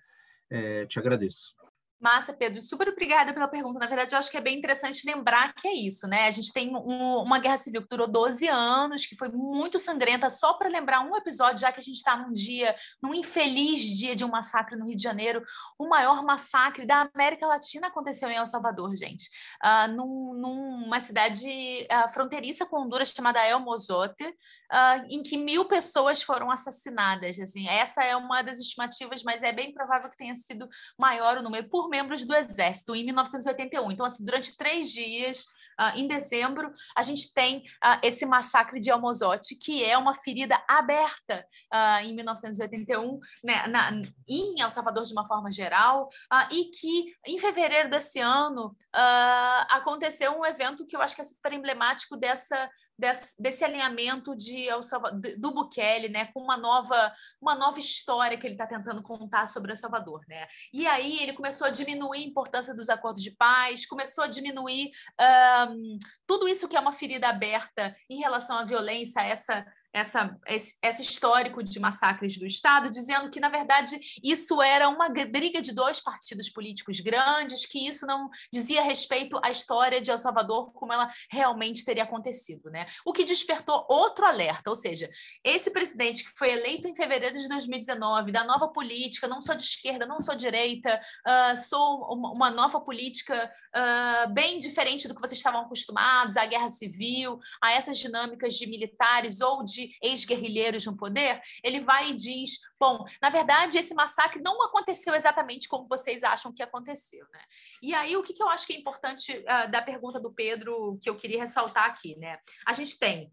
é, te agradeço. Massa, Pedro. Super obrigada pela pergunta. Na verdade, eu acho que é bem interessante lembrar que é isso, né? A gente tem um, uma guerra civil que durou 12 anos, que foi muito sangrenta, só para lembrar um episódio, já que a gente está num dia, num infeliz dia de um massacre no Rio de Janeiro. O maior massacre da América Latina aconteceu em El Salvador, gente. Uh, num, numa cidade uh, fronteiriça com Honduras chamada El Mozote, uh, em que mil pessoas foram assassinadas. Assim, essa é uma das estimativas, mas é bem provável que tenha sido maior o número por membros do Exército em 1981. Então, assim, durante três dias Uh, em dezembro, a gente tem uh, esse massacre de Almozote, que é uma ferida aberta uh, em 1981, né, na, em El Salvador de uma forma geral, e que em fevereiro desse ano aconteceu um evento que eu acho que é super emblemático dessa desse, desse alinhamento de do Bukele, né, com uma nova, uma nova história que ele está tentando contar sobre El Salvador, né? E aí ele começou a diminuir a importância dos acordos de paz, começou a diminuir um, tudo isso que é uma ferida aberta em relação à violência, essa essa, esse, esse, histórico de massacres do Estado, dizendo que, na verdade, isso era uma briga de dois partidos políticos grandes, que isso não dizia respeito à história de El Salvador como ela realmente teria acontecido. Né? O que despertou outro alerta, ou seja, esse presidente que foi eleito em fevereiro de 2019, da nova política, não sou de esquerda, não sou direita, uh, sou uma nova política uh, bem diferente do que vocês estavam acostumados, à guerra civil, a essas dinâmicas de militares ou de ex-guerrilheiros no poder, ele vai e diz: bom, na verdade, esse massacre não aconteceu exatamente como vocês acham que aconteceu. Né? E aí, o que, que eu acho que é importante uh, da pergunta do Pedro, que eu queria ressaltar aqui? Né? A gente tem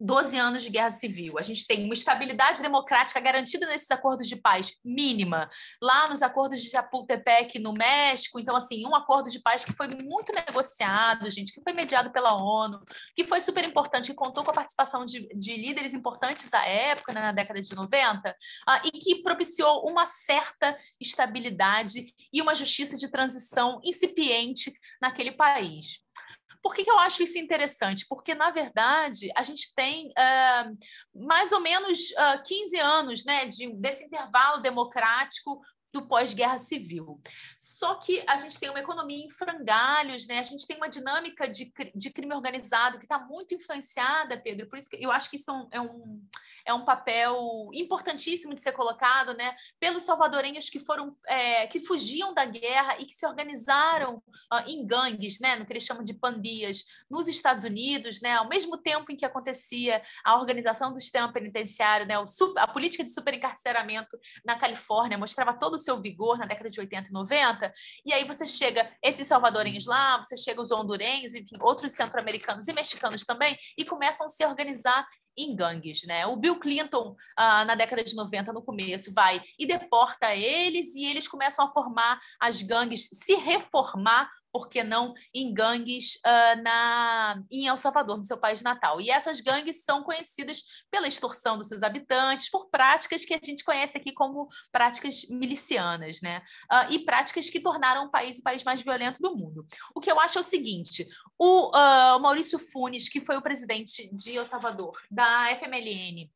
12 anos de guerra civil. A gente tem uma estabilidade democrática garantida nesses acordos de paz mínima, lá nos acordos de Chapultepec, no México. Então, assim, um acordo de paz que foi muito negociado, gente, que foi mediado pela ONU, que foi super importante, que contou com a participação de, de líderes importantes da época, né, na década de 90, uh, e que propiciou uma certa estabilidade e uma justiça de transição incipiente naquele país. Por que, que eu acho isso interessante? Porque, na verdade, a gente tem uh, mais ou menos uh, 15 anos né, de, desse intervalo democrático do pós-guerra civil. Só que a gente tem uma economia em frangalhos, né? A gente tem uma dinâmica de, de crime organizado que está muito influenciada, Pedro. Por isso que eu acho que isso é um, é um papel importantíssimo de ser colocado, né? Pelos salvadorenhos que foram é, que fugiam da guerra e que se organizaram uh, em gangues, né? No que eles chamam de pandias, nos Estados Unidos, né? Ao mesmo tempo em que acontecia a organização do sistema penitenciário, né? O, a política de superencarceramento na Califórnia mostrava todo seu vigor na década de 80 e 90, e aí você chega esses salvadorenhos lá, você chega os hondurenhos, enfim, outros centro-americanos e mexicanos também, e começam a se organizar em gangues, né? O Bill Clinton, ah, na década de 90, no começo, vai e deporta eles, e eles começam a formar as gangues, se reformar por que não, em gangues uh, na, em El Salvador, no seu país natal. E essas gangues são conhecidas pela extorsão dos seus habitantes, por práticas que a gente conhece aqui como práticas milicianas, né? Uh, e práticas que tornaram o país o país mais violento do mundo. O que eu acho é o seguinte: o uh, Maurício Funes, que foi o presidente de El Salvador, da FMLN,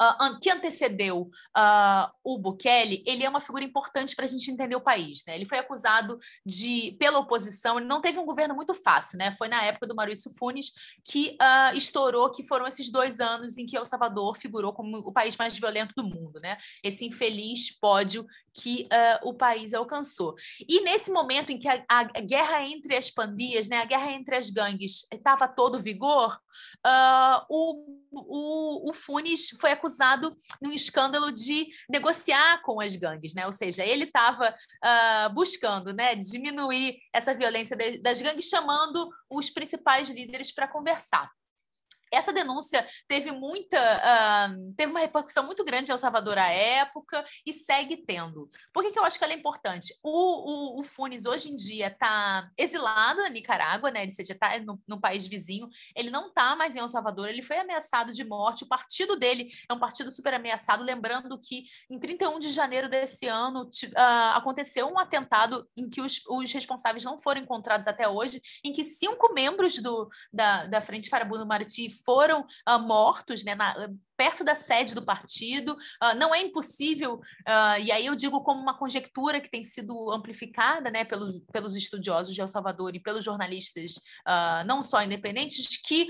uh, que antecedeu uh, o Bukele, ele é uma figura importante para a gente entender o país. Né? Ele foi acusado de, pela oposição, ele não teve um governo muito fácil, né? Foi na época do Maurício Funes que uh, estourou que foram esses dois anos em que El Salvador figurou como o país mais violento do mundo, né? Esse infeliz pódio que uh, o país alcançou. E nesse momento em que a, a, guerra entre as pandias, né, a guerra entre as gangues estava todo vigor, uh, o, o, o Funes foi acusado num escândalo de negociar com as gangues, né? ou seja, ele estava uh, buscando né, diminuir essa violência das gangues, chamando os principais líderes para conversar. Essa denúncia teve muita, uh, teve uma repercussão muito grande em El Salvador à época e segue tendo. Por que, que eu acho que ela é importante? O, o, o Funes hoje em dia está exilado na Nicarágua, né? Ele seja está no, no, país vizinho. Ele não está mais em El Salvador. Ele foi ameaçado de morte. O partido dele é um partido super ameaçado. Lembrando que em 31 de janeiro desse ano uh, aconteceu um atentado em que os, os, responsáveis não foram encontrados até hoje, em que cinco membros do, da, da Frente Farabuno Mariti foram uh, mortos né, na, perto da sede do partido. Uh, não é impossível, uh, e aí eu digo como uma conjectura que tem sido amplificada né, pelos, pelos estudiosos de El Salvador e pelos jornalistas, uh, não só independentes, que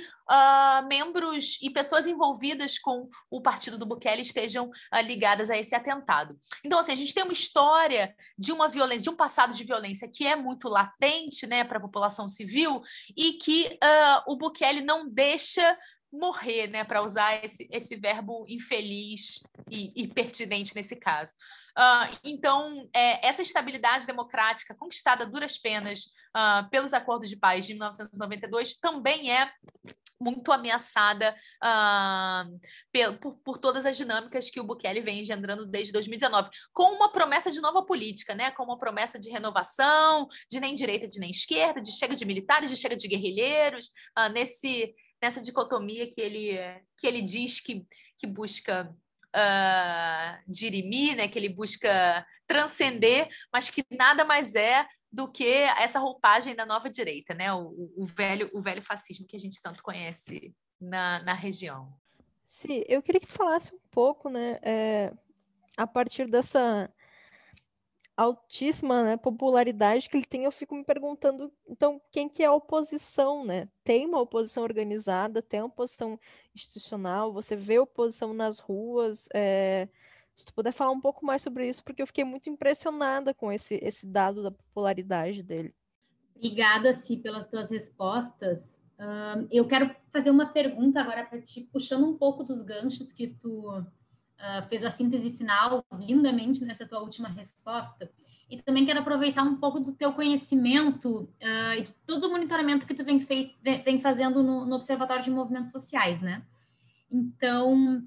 membros e pessoas envolvidas com o partido do Bukele estejam ligadas a esse atentado. Então, assim, a gente tem uma história de uma violência, de um passado de violência que é muito latente né, para a população civil e que o Bukele não deixa morrer, né, para usar esse, esse verbo infeliz e, e pertinente nesse caso. Uh, então, é, essa estabilidade democrática conquistada a duras penas uh, pelos acordos de paz de 1992 também é muito ameaçada uh, por, por, todas as dinâmicas que o Bukele vem engendrando desde 2019, com uma promessa de nova política, né? com uma promessa de renovação, de nem direita, de nem esquerda, de chega de militares, de chega de guerrilheiros, uh, nesse, nessa dicotomia que ele, que ele diz que, que busca uh, dirimir, né? que ele busca transcender, mas que nada mais é do que essa roupagem da nova direita, né? o, o velho, o velho fascismo que a gente tanto conhece na, na região. Sim, eu queria que tu falasse um pouco, né, é, a partir dessa altíssima né, popularidade que ele tem, eu fico me perguntando, então, quem que é a oposição, né? Tem uma oposição organizada, tem uma oposição institucional, você vê oposição nas ruas, é... se tu puder falar um pouco mais sobre isso, porque eu fiquei muito impressionada com esse, esse dado da popularidade dele. Obrigada, Si, pelas tuas respostas. eu quero fazer uma pergunta agora para ti, puxando um pouco dos ganchos que tu uh, fez a síntese final lindamente nessa tua última resposta. E também quero aproveitar um pouco do teu conhecimento uh, e de todo o monitoramento que tu vem, fei vem fazendo no, no, Observatório de Movimentos Sociais, né? Então,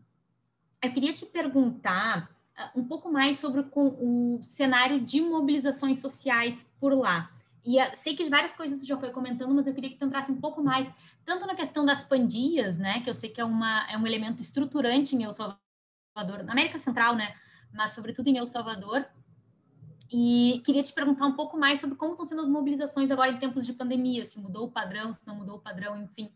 eu queria te perguntar uh, um pouco mais sobre o, o, cenário de mobilizações sociais por lá. E uh, sei que várias coisas tu já foi comentando, mas eu queria que tu entrasse um pouco mais, tanto na questão das pandias, né, que eu sei que é, uma, é um elemento estruturante em El Salvador, Salvador, na América Central, né? Mas sobretudo em El Salvador. E queria te perguntar um pouco mais sobre como estão sendo as mobilizações agora em tempos de pandemia, se mudou o padrão, se não mudou o padrão, enfim.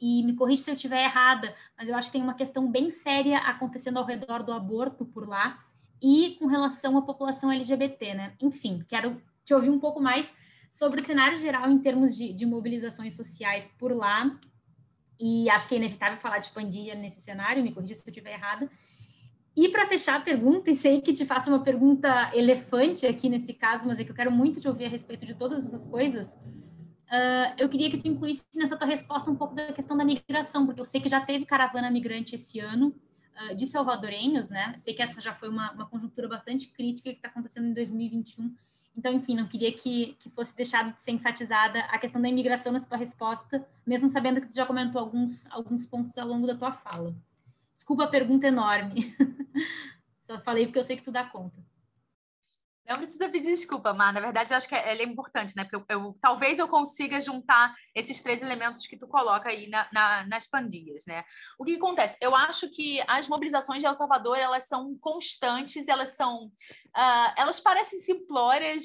E me corrija se eu estiver errada, mas eu acho que tem uma questão bem séria acontecendo ao redor do aborto por lá. e com relação à população LGBT, né? Enfim, quero te ouvir um pouco mais sobre o cenário geral em termos de, de mobilizações sociais por lá. E acho que é inevitável falar de pandemia nesse cenário, me corrija se eu estiver errado. E para fechar a pergunta, e sei que te faço uma pergunta elefante aqui nesse caso, mas é que eu quero muito te ouvir a respeito de todas essas coisas. Uh, eu queria que tu incluísse nessa tua resposta um pouco da questão da migração, porque eu sei que já teve caravana migrante esse ano, uh, de salvadorenhos, né? Sei que essa já foi uma, uma conjuntura bastante crítica que está acontecendo em 2021. Então, enfim, não queria que, que fosse deixado de ser enfatizada a questão da imigração nessa tua resposta, mesmo sabendo que tu já comentou alguns, alguns pontos ao longo da tua fala. Desculpa a pergunta enorme. Só falei porque eu sei que tu dá conta. Não precisa pedir desculpa, Mar. Na verdade, eu acho que ela é importante, né? Porque eu, eu, talvez eu consiga juntar esses três elementos que tu coloca aí na, na, nas pandilhas, né? O que acontece? Eu acho que as mobilizações de El Salvador, elas são constantes, elas são... Uh, elas parecem simplórias,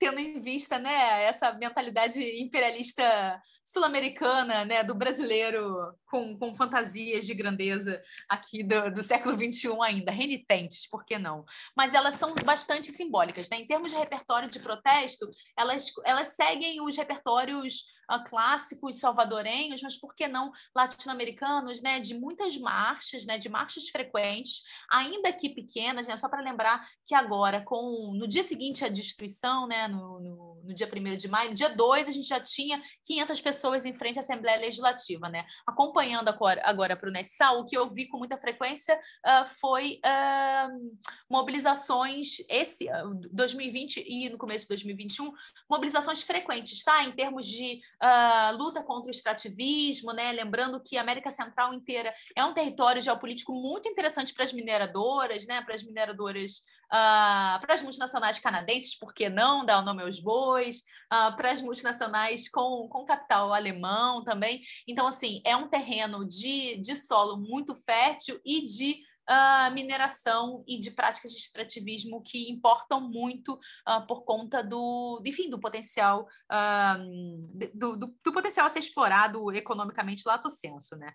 tendo em vista, né? Essa mentalidade imperialista sul-americana, né, do brasileiro com, com fantasias de grandeza aqui do, do século XXI ainda, renitentes, por que não? Mas elas são bastante simbólicas, né? Em termos de repertório de protesto, elas, elas seguem os repertórios uh, clássicos salvadorenhos, mas por que não latino-americanos, né? De muitas marchas, né? De marchas frequentes, ainda que pequenas, né? Só para lembrar que agora, com no dia seguinte à destituição, né? No, no, no dia 1 de maio, no dia 2, a gente já tinha 500 pessoas em frente à Assembleia Legislativa, né? Acompanhando agora, para o NetSal, o que eu vi com muita frequência uh, foi uh, mobilizações, esse 2020 e no começo de 2021, mobilizações frequentes, tá? Em termos de uh, luta contra o extrativismo, né? Lembrando que a América Central inteira é um território geopolítico muito interessante para as mineradoras, né? Para as mineradoras Uh, para as multinacionais canadenses, por que não dar o nome aos bois, uh, para as multinacionais com, com capital alemão também. Então, assim, é um terreno de, de solo muito fértil e de uh, mineração e de práticas de extrativismo que importam muito uh, por conta do, enfim, do potencial uh, do, do, do, potencial a ser explorado economicamente lato senso, né?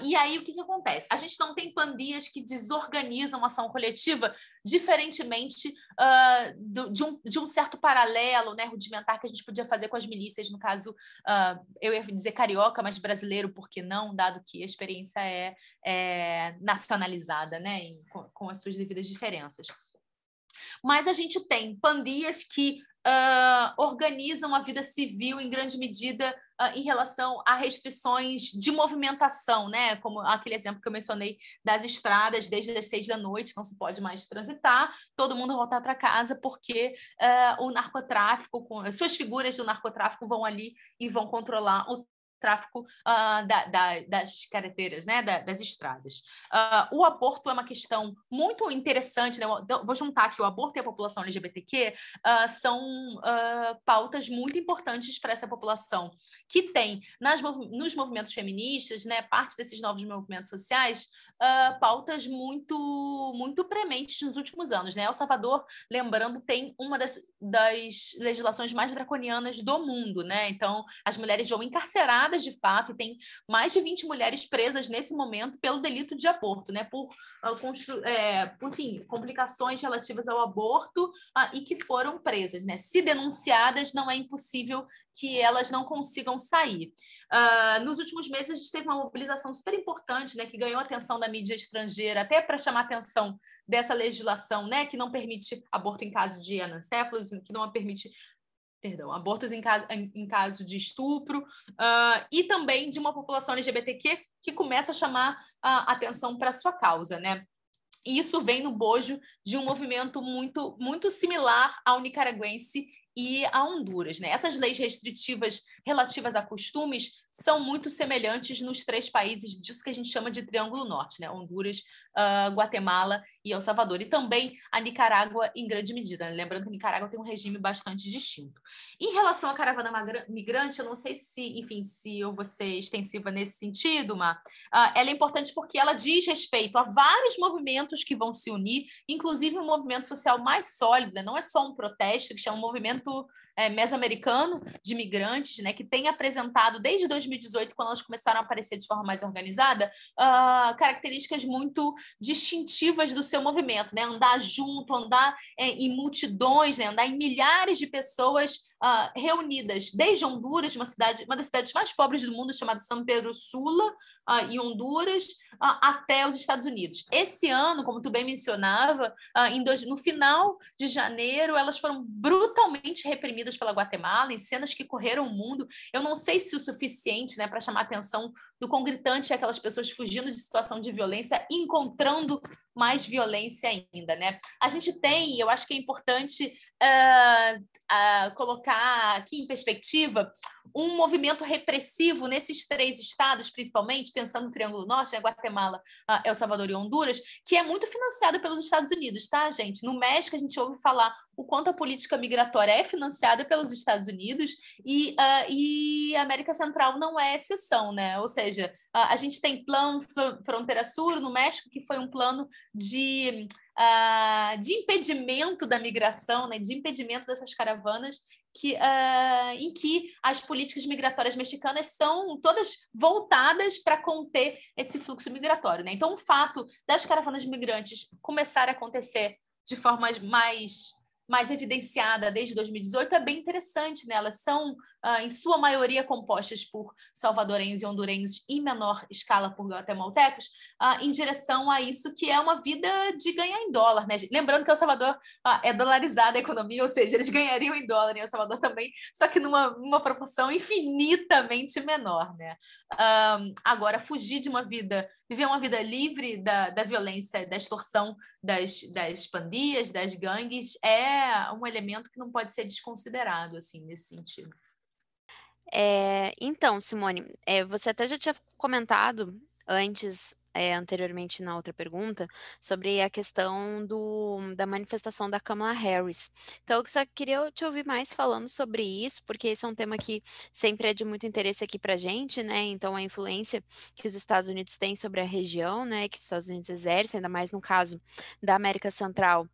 e aí o que, que acontece? A gente não tem pandias que desorganizam a ação coletiva diferentemente do, de, um, de um certo paralelo né, rudimentar que a gente podia fazer com as milícias, no caso, eu ia dizer carioca, mas brasileiro, por que não, dado que a experiência é, é nacionalizada, né, em, com, com as suas devidas diferenças. Mas a gente tem pandias que uh, organizam a vida civil em grande medida uh, em relação a restrições de movimentação, né? Como aquele exemplo que eu mencionei das estradas, desde as seis da noite não se pode mais transitar, todo mundo voltar para casa porque uh, o narcotráfico, com, as suas figuras do narcotráfico vão ali e vão controlar o tráfico uh, da, da, das carreteiras, né, da, das estradas. Uh, o aborto é uma questão muito interessante, né? vou juntar que o aborto e a população LGBTQ uh, ah, são pautas muito importantes para essa população, que tem nas, nos movimentos feministas, né, parte desses novos movimentos sociais, pautas muito, muito prementes nos últimos anos. Né? El Salvador, lembrando, tem uma das, das legislações mais draconianas do mundo, né? Então, as mulheres vão encarceradas de fato, e tem mais de 20 mulheres presas nesse momento pelo delito de aborto, né? Por, uh, é, enfim, complicações relativas ao aborto uh, e que foram presas, né? Se denunciadas, não é impossível que elas não consigam sair. Uh, nos últimos meses, a gente teve uma mobilização super importante, né, que ganhou atenção da mídia estrangeira, até para chamar atenção dessa legislação, né, que não permite aborto em caso de anencéfalos, que não permite perdão, abortos em caso, em, caso de estupro, uh, e também de uma população LGBTQ que começa a chamar a atenção para sua causa, né? E isso vem no bojo de um movimento muito, muito similar ao nicaragüense e a Honduras. Né? Essas leis restritivas relativas a costumes são muito semelhantes nos três países disso que a gente chama de Triângulo Norte, né? Honduras, uh, Guatemala e El Salvador. E também a Nicarágua, em grande medida. Né? Lembrando que a Nicarágua tem um regime bastante distinto. Em relação à caravana migrante, eu não sei se, enfim, se eu vou ser extensiva nesse sentido, mas uh, ela é importante porque ela diz respeito a vários movimentos que vão se unir, inclusive um movimento social mais sólido, né? não é só um protesto, que chama um movimento é, mesoamericano de migrantes, né, que tem apresentado desde 2018, quando elas começaram a aparecer de forma mais organizada, uh, características muito distintivas do seu movimento, né, andar junto, andar é, em multidões, né, andar em milhares de pessoas uh, reunidas, desde Honduras, uma cidade, uma das cidades mais pobres do mundo, chamada São Pedro Sula, uh, em Honduras, uh, até os Estados Unidos. Esse ano, como tu bem mencionava, dois, no final de janeiro, elas foram brutalmente reprimidas pela Guatemala, em cenas que correram o mundo. Eu não sei se o suficiente né, para chamar a atenção do quão é aquelas pessoas fugindo de situação de violência, encontrando mais violência ainda, né? A gente tem, eu acho que é importante uh, uh, colocar aqui em perspectiva um movimento repressivo nesses três estados, principalmente, pensando no Triângulo Norte, né, Guatemala, uh, El Salvador e Honduras, que é muito financiado pelos Estados Unidos, tá, gente? No México, a gente ouve falar o quanto a política migratória é financiada pelos Estados Unidos e, uh, e a América Central não é exceção, né? Ou seja, uh, a gente tem plano Fronteira Sul no México, que foi um plano de, uh, de impedimento da migração, né? de impedimento dessas caravanas, que, em que as políticas migratórias mexicanas são todas voltadas para conter esse fluxo migratório. Né? Então, o fato das caravanas migrantes começarem a acontecer de formas mais mais evidenciada desde 2018 é bem interessante, né? Elas são, ah, em sua maioria, compostas por salvadorenhos e hondurenhos em menor escala por guatemaltecos, ah, em direção a isso que é uma vida de ganhar em dólar, né? Lembrando que El Salvador ah, é dolarizada a economia, ou seja, eles ganhariam em dólar em El Salvador também, só que numa, numa proporção infinitamente menor, né? agora, fugir de uma vida, viver uma vida livre da, da violência, da extorsão das, das pandias, das gangues, é um elemento que não pode ser desconsiderado, assim, nesse sentido. É, então, Simone, é, você até já tinha comentado antes é, anteriormente na outra pergunta, sobre a questão do, da manifestação da Kamala Harris. Então, eu só queria te ouvir mais falando sobre isso, porque esse é um tema que sempre é de muito interesse aqui para a gente, né? Então, a influência que os Estados Unidos têm sobre a região, né? Que os Estados Unidos exercem, ainda mais no caso da América Central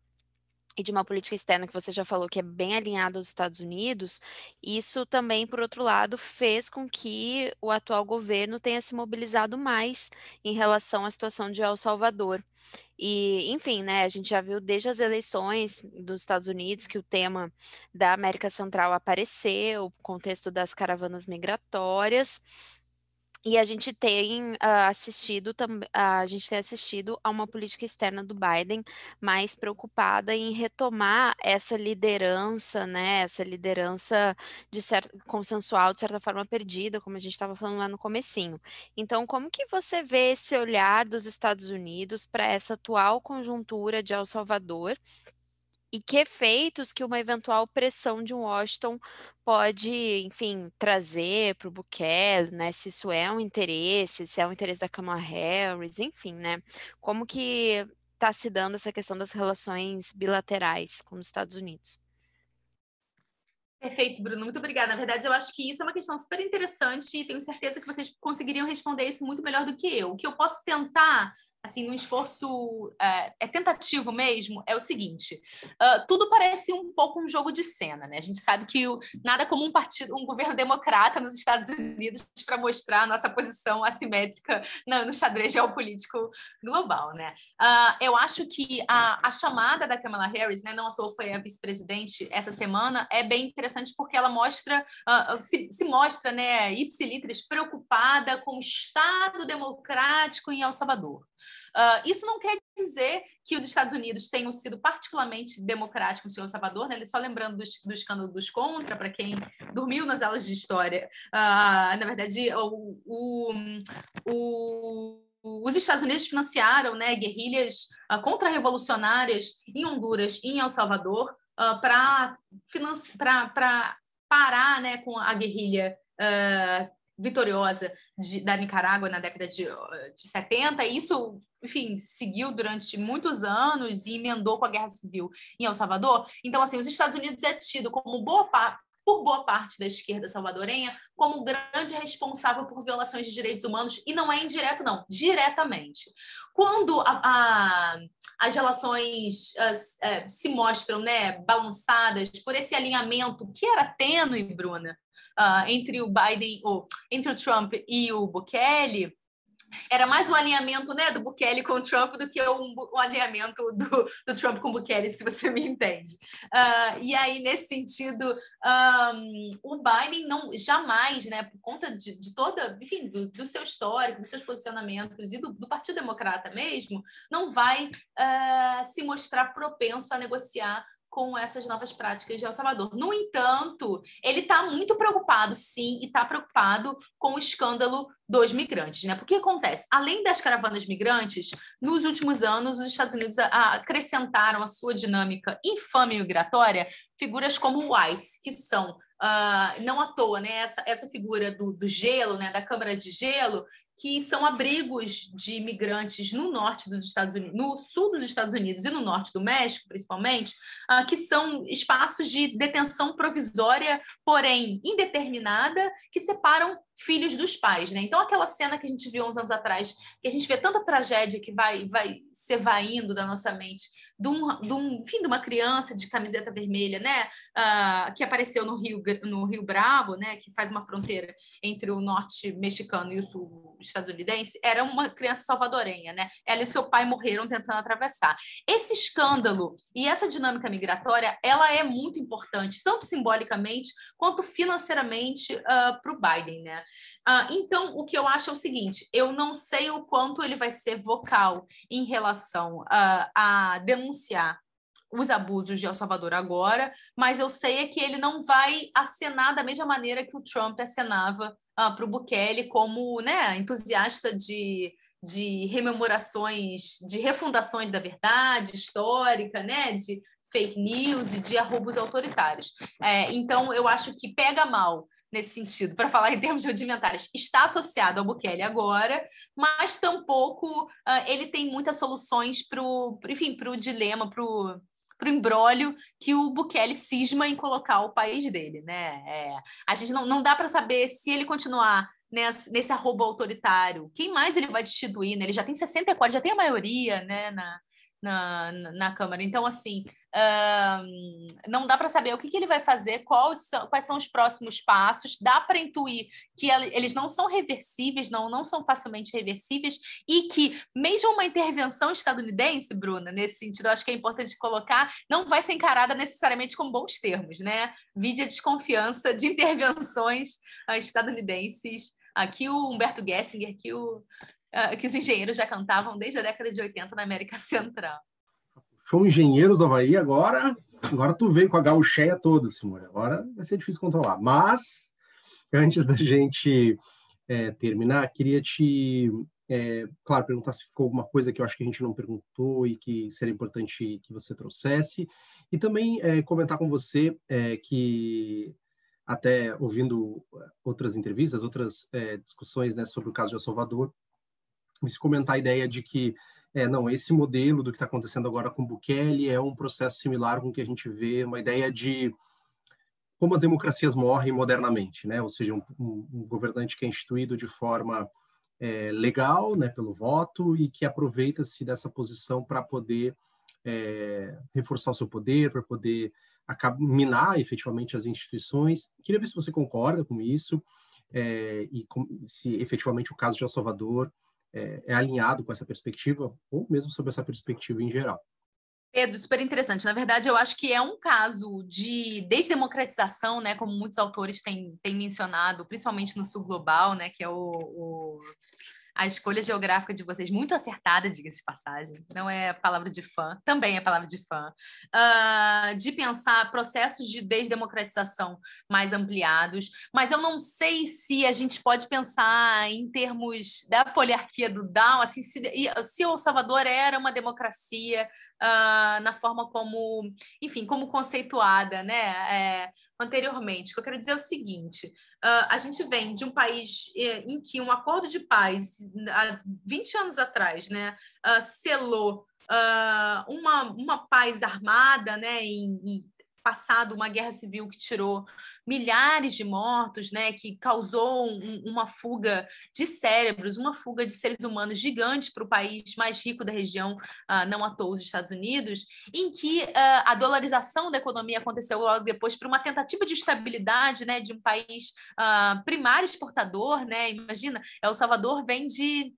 e de uma política externa que você já falou que é bem alinhada aos Estados Unidos, isso também, por outro lado, fez com que o atual governo tenha se mobilizado mais em relação à situação de El Salvador. E, enfim, né, a gente já viu desde as eleições dos Estados Unidos que o tema da América Central apareceu, o contexto das caravanas migratórias, e a gente tem uh, assistido também, a gente tem assistido a uma política externa do Biden mais preocupada em retomar essa liderança, né? Essa liderança de certo, consensual, de certa forma perdida, como a gente estava falando lá no comecinho. Então, como que você vê esse olhar dos Estados Unidos para essa atual conjuntura de El Salvador? E que efeitos que uma eventual pressão de Washington pode, enfim, trazer para o Bukele, né? Se isso é um interesse, se é um interesse da Kamala Harris, enfim, né? Como que está se dando essa questão das relações bilaterais com os Estados Unidos? Perfeito, Bruno. Muito obrigada. Na verdade, eu acho que isso é uma questão super interessante e tenho certeza que vocês conseguiriam responder isso muito melhor do que eu. O que eu posso tentar assim, num esforço é, é, tentativo mesmo, é o seguinte: uh, tudo parece um pouco um jogo de cena, né? A gente sabe que o, nada como um partido, um governo democrata nos Estados Unidos para mostrar a nossa posição assimétrica no, no xadrez geopolítico global, né? Uh, eu acho que a, a, chamada da Kamala Harris, né, não à toa foi a vice-presidente essa semana, é bem interessante porque ela mostra, uh, se, se, mostra, né, ipsilitris, preocupada com o Estado democrático em El Salvador. Uh, isso não quer dizer que os Estados Unidos tenham sido particularmente democráticos em El Salvador, né? só lembrando do, do escândalo dos contra, para quem dormiu nas aulas de história. Uh, na verdade, o, o, o os Estados Unidos financiaram né, guerrilhas uh, contra-revolucionárias em Honduras e em El Salvador uh, para parar né, com a guerrilha uh, vitoriosa de, da Nicarágua na década de, de 70. E isso, enfim, seguiu durante muitos anos e emendou com a Guerra Civil em El Salvador. Então, assim, os Estados Unidos é tido como boa por boa parte da esquerda salvadorenha como grande responsável por violações de direitos humanos, e não é indireto, não, diretamente. Quando a, a, as relações uh, uh, se mostram né, balançadas por esse alinhamento que era tênue, Bruna, uh, entre o Biden, ou entre o Trump e o Bukele, era mais um alinhamento né, do Bukele com o Trump do que um, um alinhamento do, do, Trump com o Bukele, se você me entende. Uh, e aí, nesse sentido, um, o Biden não jamais, né, por conta de, de toda, enfim, do, do, seu histórico, dos seus posicionamentos e do, do Partido Democrata mesmo, não vai uh, se mostrar propenso a negociar com essas novas práticas de El Salvador. No entanto, ele está muito preocupado, sim, e está preocupado com o escândalo dos migrantes, né? Porque acontece, além das caravanas migrantes, nos últimos anos os Estados Unidos acrescentaram a sua dinâmica infame migratória figuras como o ICE, que são uh, não à toa, né? Essa, essa figura do, do gelo, né? Da câmara de gelo, que são abrigos de imigrantes no norte dos Estados Unidos, no sul dos Estados Unidos e no norte do México, principalmente, uh, que são espaços de detenção provisória, porém indeterminada, que separam filhos dos pais, né? Então aquela cena que a gente viu uns anos atrás, que a gente vê tanta tragédia que vai vai se vaindo da nossa mente, de um, de um fim de uma criança de camiseta vermelha, né? Uh, que apareceu no Rio no Rio Bravo, né? Que faz uma fronteira entre o norte mexicano e o sul estadunidense. Era uma criança salvadorenha, né? Ela e seu pai morreram tentando atravessar. Esse escândalo e essa dinâmica migratória, ela é muito importante, tanto simbolicamente quanto financeiramente uh, para o Biden, né? Uh, então, o que eu acho é o seguinte: eu não sei o quanto ele vai ser vocal em relação uh, a denunciar os abusos de El Salvador agora, mas eu sei é que ele não vai acenar da mesma maneira que o Trump acenava uh, para o Bukele como né, entusiasta de, de rememorações, de refundações da verdade histórica, né, de fake news e de arrobos autoritários. É, então, eu acho que pega mal nesse sentido, para falar em termos rudimentares, está associado ao Bukele agora, mas tampouco uh, ele tem muitas soluções para o, dilema, para o para o embrólio que o Bukele cisma em colocar o país dele, né? É, a gente não, não dá para saber se ele continuar nesse, nesse arrobo autoritário, quem mais ele vai destituir, né? Ele já tem 64, já tem a maioria, né, na, na, na Câmara. Então, assim, não dá para saber o que, que, ele vai fazer, quais são, quais são os próximos passos, dá para intuir que eles não são reversíveis, não, não são facilmente reversíveis, e que mesmo uma intervenção estadunidense, Bruna, nesse sentido, acho que é importante colocar, não vai ser encarada necessariamente com bons termos, né? Vide a desconfiança de intervenções uh, estadunidenses. Aqui o Humberto Gessinger, que, o, uh, que os engenheiros já cantavam desde a década de 80 na América Central. Show Engenheiros do Havaí, agora, agora tu veio com a gaucheia toda, Simone. Agora vai ser difícil controlar. Mas, antes da gente é, terminar, queria te, é, claro, perguntar se ficou alguma coisa que eu acho que a gente não perguntou e que seria importante que você trouxesse. E também é, comentar com você é, que, até ouvindo outras entrevistas, outras é, discussões né, sobre o caso de El Salvador, se comentar a ideia de que é, não, esse modelo do que está acontecendo agora com Bukele é um processo similar com o que a gente vê, uma ideia de como as democracias morrem modernamente, né? Ou seja, um, um, governante que é instituído de forma é, legal, né, pelo voto e que aproveita-se dessa posição para poder é, reforçar o seu poder, para poder minar efetivamente as instituições. Queria ver se você concorda com isso é, e com, se efetivamente o caso de El Salvador é, é alinhado com essa perspectiva, ou mesmo sobre essa perspectiva em geral. Pedro, super interessante. Na verdade, eu acho que é um caso de desdemocratização, né, como muitos autores têm, têm mencionado, principalmente no sul global, né, que é o, o a escolha geográfica de vocês muito acertada, diga-se de passagem. Não é palavra de fã, também é palavra de fã. Uh, de pensar processos de desdemocratização mais ampliados, mas eu não sei se a gente pode pensar em termos da poliarquia do Down, assim, se, se o Salvador era uma democracia uh, na forma como, enfim, como conceituada, né? É, anteriormente. O que eu quero dizer é o seguinte: uh, a gente vem de um país eh, em que um acordo de paz, há 20 anos atrás, né, uh, selou uh, uma, uma paz armada, né, em, em passado uma guerra civil que tirou milhares de mortos, né, que causou um, uma fuga de cérebros, uma fuga de seres humanos gigante para o país mais rico da região, uh, não à toa os Estados Unidos, em que uh, a dolarização da economia aconteceu logo depois por uma tentativa de estabilidade, né, de um país uh, primário exportador, né, imagina, El Salvador vem de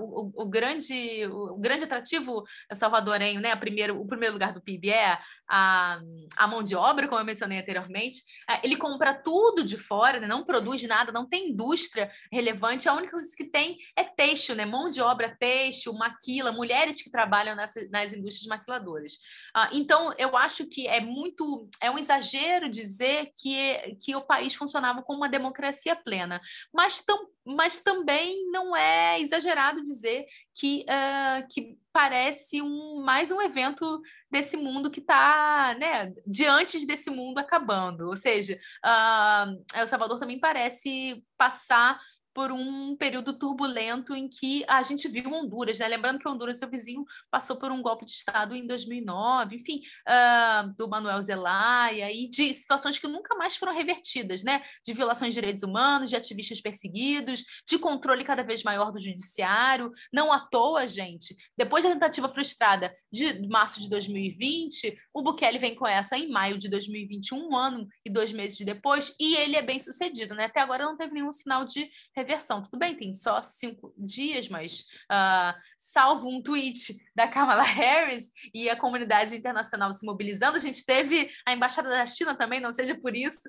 o, o, grande o grande atrativo salvadorenho, né, primeiro, o primeiro lugar do PIB é a, a mão de obra, como eu mencionei anteriormente, é, ele compra tudo de fora, né? não produz nada, não tem indústria relevante, a única coisa que tem é têxtil, né? mão de obra têxtil, maquila, mulheres que trabalham nessa, nas indústrias maquiladoras. Ah, então, eu acho que é muito, é um exagero dizer que, que o país funcionava como uma democracia plena, mas, tam, mas também não é exagerado dizer que, uh, que parece um, mais um evento desse mundo que está né, diante desse mundo acabando. Ou seja, uh, El Salvador também parece passar por um período turbulento em que a gente viu Honduras, né? Lembrando que Honduras, seu vizinho, passou por um golpe de Estado em 2009, enfim, uh, do Manuel Zelaya, e de situações que nunca mais foram revertidas, né? De violações de direitos humanos, de ativistas perseguidos, de controle cada vez maior do judiciário. Não à toa, gente, depois da tentativa frustrada de março de 2020, o Bukele vem com essa em maio de 2021, um ano e dois meses depois, e ele é bem sucedido, né? Até agora não teve nenhum sinal de reversão. Tudo bem, tem só cinco dias, mas uh, salvo um tweet da Kamala Harris e a comunidade internacional se mobilizando, a gente teve a embaixada da China também, não seja por isso,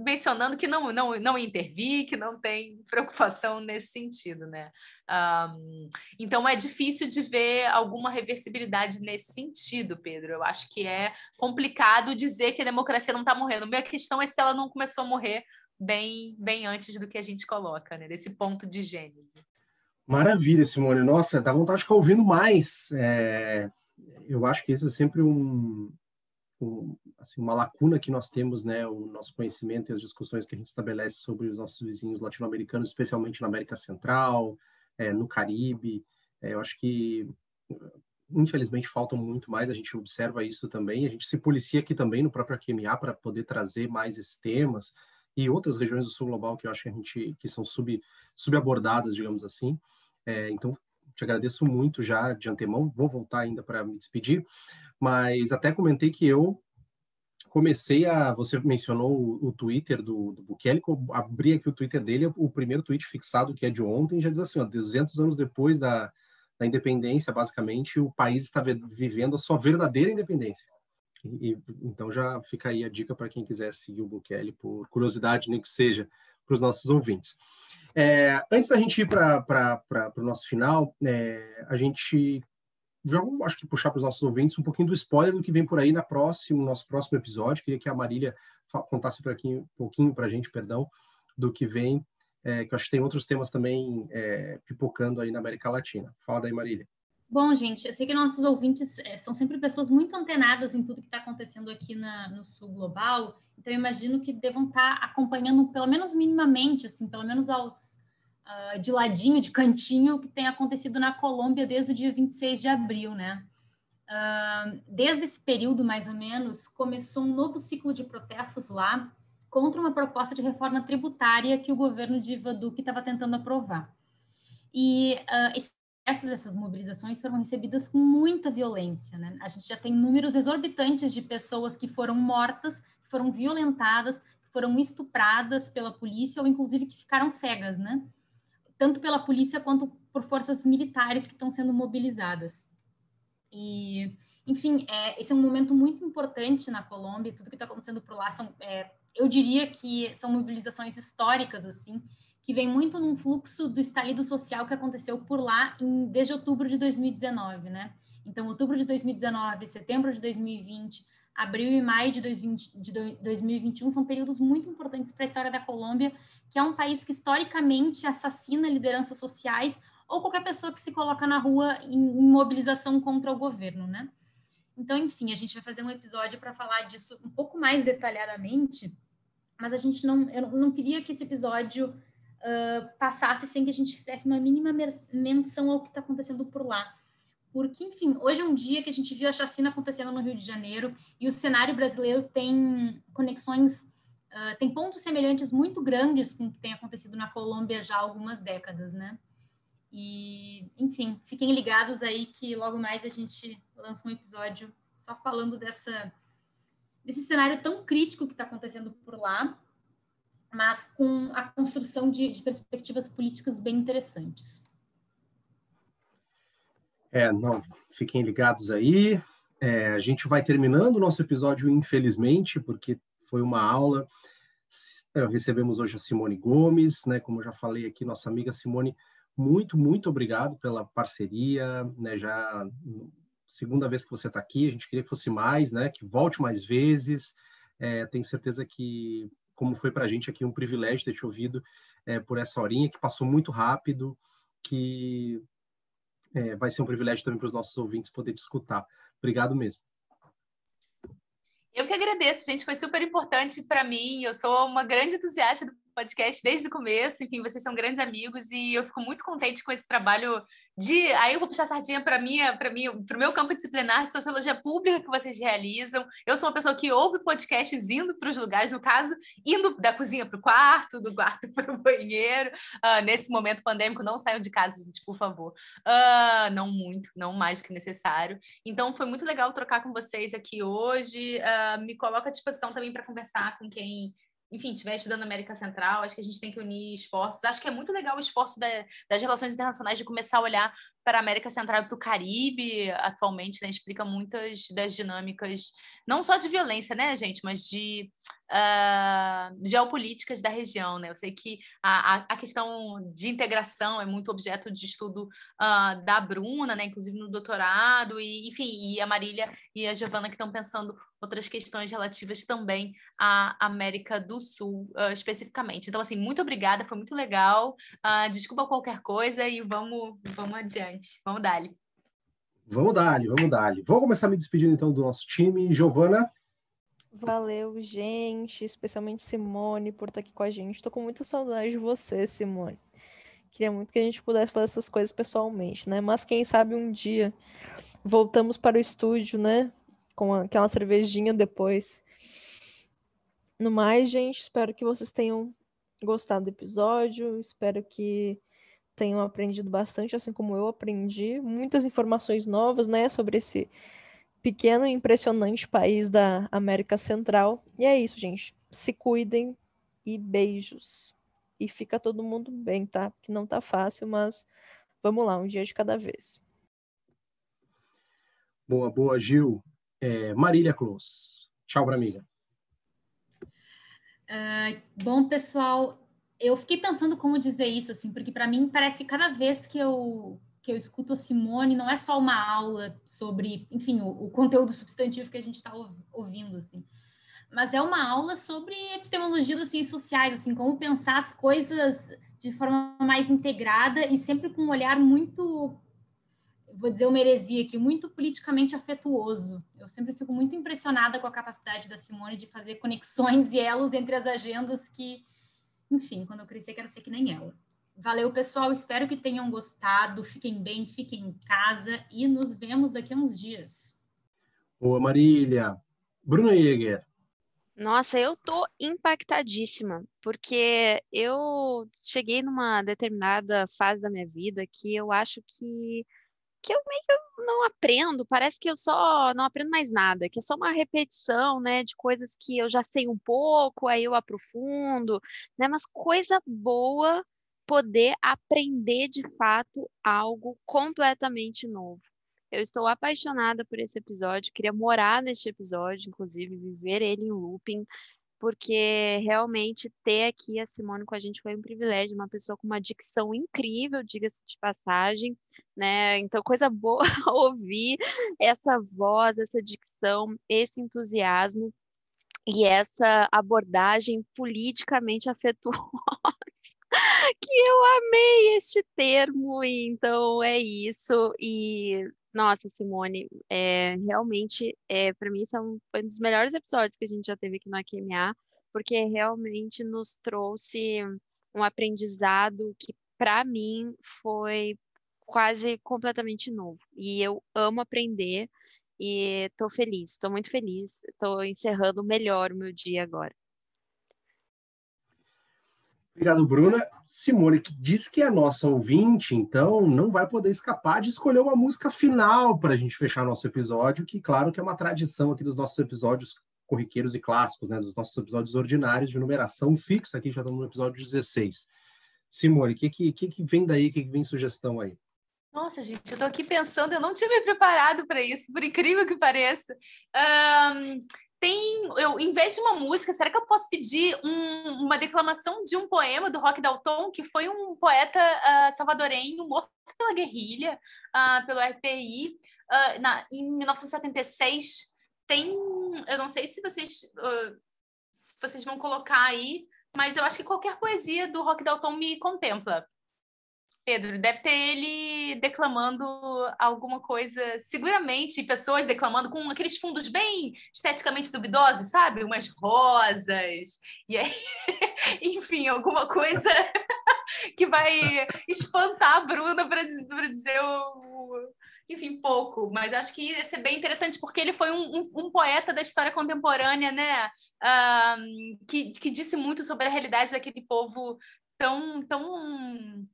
mencionando que não, não, não intervir, que não tem preocupação nesse sentido, né? Um, então é difícil de ver alguma reversibilidade nesse sentido, Pedro. Eu acho que é complicado dizer que a democracia não está morrendo. A minha questão é se ela não começou a morrer bem, bem antes do que a gente coloca, né? Desse ponto de gênese. Maravilha, Simone. Nossa, dá vontade de ficar ouvindo mais. É, eu acho que isso é sempre um, um, assim, uma lacuna que nós temos, né? O nosso conhecimento e as discussões que a gente estabelece sobre os nossos vizinhos latino-americanos, especialmente na América Central, é, no Caribe. É, eu acho que infelizmente faltam muito mais, a gente observa isso também, a gente se policia aqui também no próprio QMA para poder trazer mais esses temas, e outras regiões do sul global que eu acho que a gente que são sub subabordadas, digamos assim. É, então, te agradeço muito já de antemão. Vou voltar ainda para me despedir, mas até comentei que eu comecei a. Você mencionou o, o Twitter do, do Bukele, abri aqui o Twitter dele, o primeiro tweet fixado, que é de ontem, já diz assim: ó, 200 anos depois da, da independência, basicamente, o país está vivendo a sua verdadeira independência. E, então já fica aí a dica para quem quiser seguir o Bukele por curiosidade, nem que seja para os nossos ouvintes. É, antes da gente ir para o nosso final, é, a gente já acho que puxar para os nossos ouvintes um pouquinho do spoiler do que vem por aí na próximo, nosso próximo episódio. Queria que a Marília contasse um pouquinho para a gente, perdão, do que vem, é, que eu acho que tem outros temas também é, pipocando aí na América Latina. Fala daí, Marília. Bom, gente, eu sei que nossos ouvintes é, são sempre pessoas muito antenadas em tudo que está acontecendo aqui na, no sul global, então eu imagino que devam estar tá acompanhando, pelo menos minimamente, assim, pelo menos aos uh, de ladinho, de cantinho, o que tem acontecido na Colômbia desde o dia 26 de abril, né? Uh, desde esse período, mais ou menos, começou um novo ciclo de protestos lá contra uma proposta de reforma tributária que o governo de Ivan Duque estava tentando aprovar. E uh, esse essas, essas mobilizações foram recebidas com muita violência. Né? A gente já tem números exorbitantes de pessoas que foram mortas, que foram violentadas, que foram estupradas pela polícia ou inclusive que ficaram cegas, né? tanto pela polícia quanto por forças militares que estão sendo mobilizadas. E, enfim, é, esse é um momento muito importante na Colômbia. Tudo que está acontecendo por lá são, é, eu diria que são mobilizações históricas, assim, que vem muito num fluxo do estalido social que aconteceu por lá em, desde outubro de 2019, né? Então, outubro de 2019, setembro de 2020, abril e maio de, 2020, de 2021 são períodos muito importantes para a história da Colômbia, que é um país que historicamente assassina lideranças sociais ou qualquer pessoa que se coloca na rua em, em mobilização contra o governo, né? Então, enfim, a gente vai fazer um episódio para falar disso um pouco mais detalhadamente, mas a gente não, eu não queria que esse episódio uh, passasse sem que a gente fizesse uma mínima menção ao que está acontecendo por lá. Porque, enfim, hoje é um dia que a gente viu a chacina acontecendo no Rio de Janeiro e o cenário brasileiro tem conexões uh, tem pontos semelhantes muito grandes com o que tem acontecido na Colômbia já há algumas décadas, né? E, enfim, fiquem ligados aí que logo mais a gente lança um episódio só falando dessa, desse cenário tão crítico que está acontecendo por lá, mas com a construção de, de perspectivas políticas bem interessantes. É, não, fiquem ligados aí. É, a gente vai terminando o nosso episódio, infelizmente, porque foi uma aula. É, recebemos hoje a Simone Gomes, né? Como eu já falei aqui, nossa amiga Simone, muito, muito obrigado pela parceria, né? Já segunda vez que você está aqui, a gente queria que fosse mais, né? Que volte mais vezes. É, tenho certeza que, como foi para a gente aqui, um privilégio ter te ouvido é, por essa horinha, que passou muito rápido, que é, vai ser um privilégio também para os nossos ouvintes poder te escutar. Obrigado mesmo. Eu que agradeço, gente. Foi super importante para mim. Eu sou uma grande entusiasta do podcast desde o começo. Enfim, vocês são grandes amigos e eu fico muito contente com esse trabalho de. Aí eu vou puxar a sardinha para minha, para mim, para o meu campo disciplinar de sociologia pública que vocês realizam. Eu sou uma pessoa que ouve podcasts indo para os lugares, no caso, indo da cozinha para o quarto, do quarto para o banheiro. Uh, nesse momento pandêmico, não saiam de casa, gente, por favor. Uh, não muito, não mais do que necessário. Então, foi muito legal trocar com vocês aqui hoje. Uh, me coloca à disposição também para conversar com quem enfim, estiver estudando América Central, acho que a gente tem que unir esforços. Acho que é muito legal o esforço da, das relações internacionais de começar a olhar para a América Central e para o Caribe atualmente, né? Explica muitas das dinâmicas, não só de violência, né, gente, mas de uh, geopolíticas da região, né? Eu sei que a, a, questão de integração é muito objeto de estudo uh, da Bruna, né? Inclusive no doutorado, e enfim, e a Marília e a Giovana que estão pensando outras questões relativas também à América do Sul, uh, especificamente. Então, assim, muito obrigada, foi muito legal. desculpa qualquer coisa e vamos, vamos adiante. Vamos dali. Vamos dali, vamos dali. Vamos começar me despedindo então do nosso time. Giovana. Valeu, gente, especialmente Simone, por estar aqui com a gente. Estou com muita saudade de você, Simone. Queria muito que a gente pudesse fazer essas coisas pessoalmente, né? Mas quem sabe um dia voltamos para o estúdio, né? Com aquela cervejinha depois. No mais, gente, espero que vocês tenham gostado do episódio. Espero que tenham aprendido bastante, assim como eu aprendi. Muitas informações novas, né? Sobre esse pequeno e impressionante país da América Central. E é isso, gente. Se cuidem e beijos. E fica todo mundo bem, tá? Que não tá fácil, mas vamos lá, um dia de cada vez. Boa, boa, Gil. É, Marília Close. Tchau amiga. Uh, bom, pessoal, eu fiquei pensando como dizer isso, assim, porque para mim parece que cada vez que eu que eu escuto a Simone não é só uma aula sobre, enfim, o, o conteúdo substantivo que a gente está ouvindo, assim, mas é uma aula sobre epistemologia das ciências sociais, assim, como pensar as coisas de forma mais integrada e sempre com um olhar muito, vou dizer uma heresia aqui, muito politicamente afetuoso. Eu sempre fico muito impressionada com a capacidade da Simone de fazer conexões e elos entre as agendas que, enfim, quando eu crescer quero ser que nem ela. Valeu, pessoal. Espero que tenham gostado. Fiquem bem, fiquem em casa e nos vemos daqui a uns dias. Boa, Marília. Bruna Jäger. Nossa, eu tô impactadíssima, porque eu cheguei numa determinada fase da minha vida que eu acho que que eu meio que não aprendo, parece que eu só não aprendo mais nada, que é só uma repetição, né, de coisas que eu já sei um pouco, aí eu aprofundo, né, mas coisa boa poder aprender de fato algo completamente novo. Eu estou apaixonada por esse episódio, queria morar neste episódio, inclusive viver ele em looping, porque realmente ter aqui a Simone com a gente foi um privilégio, uma pessoa com uma dicção incrível, diga-se de passagem, né? Então, coisa boa ouvir essa voz, essa dicção, esse entusiasmo e essa abordagem politicamente afetuosa que eu amei este termo, então é isso. E nossa, Simone, é, realmente, é, para mim, são, foi um dos melhores episódios que a gente já teve aqui no AQMA, porque realmente nos trouxe um aprendizado que, para mim, foi quase completamente novo. E eu amo aprender e estou feliz, estou muito feliz. Estou encerrando melhor o meu dia agora. Obrigado, Bruna. Simone, que diz que é nossa ouvinte, então não vai poder escapar de escolher uma música final para a gente fechar nosso episódio, que, claro, que é uma tradição aqui dos nossos episódios corriqueiros e clássicos, né? Dos nossos episódios ordinários de numeração fixa, aqui já estamos no episódio 16. Simone, o que, que, que, vem daí? O que, que vem sugestão aí? Nossa, gente, eu estou aqui pensando, eu não tinha me preparado para isso, por incrível que pareça. Um, tem, eu, em vez de uma música, será que eu posso pedir um, uma declamação de um poema do Rock Dalton, que foi um poeta uh, salvadorenho morto pela guerrilha, uh, pelo RPI, uh, na, em 1976? Tem, eu não sei se vocês, se vocês vão colocar aí, mas eu acho que qualquer poesia do Rock Dalton me contempla. Pedro, deve ter ele declamando alguma coisa, seguramente, pessoas declamando com aqueles fundos bem esteticamente duvidosos, sabe? Umas rosas, e aí, enfim, alguma coisa que vai espantar a Bruna para dizer, o, enfim, pouco, mas acho que ia ser bem interessante, porque ele foi um, um, um poeta da história contemporânea, né? Um, que, que disse muito sobre a realidade daquele povo tão, tão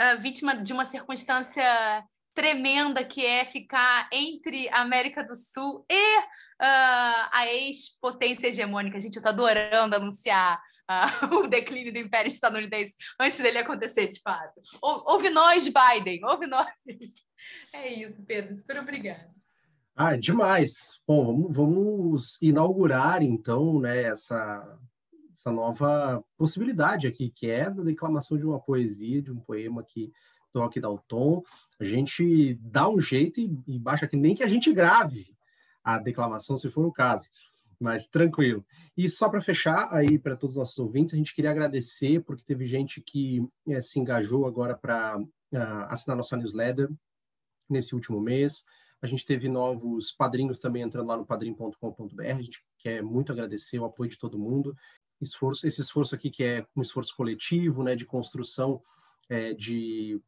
uh, vítima de uma circunstância tremenda que é ficar entre a América do Sul e uh, a ex-potência hegemônica. Gente, eu estou adorando anunciar uh, o declínio do Império Estadunidense antes dele acontecer, de fato. Ou, ouve nós, Biden, ouve nós. É isso, Pedro, super obrigada. Ah, demais. Bom, vamos, vamos inaugurar, então, né, essa, essa nova possibilidade aqui, que é a declamação de uma poesia, de um poema que toque dá o tom. A gente dá um jeito e, e baixa que nem que a gente grave a declamação, se for o caso. Mas tranquilo. E só para fechar aí para todos os nossos ouvintes, a gente queria agradecer porque teve gente que é, se engajou agora para uh, ah, assinar nossa newsletter nesse último mês. A gente teve novos padrinhos também entrando lá no padrim.com.br. A gente quer muito agradecer o apoio de todo mundo esforço, esse esforço aqui que é um esforço coletivo, né, de construção é, de,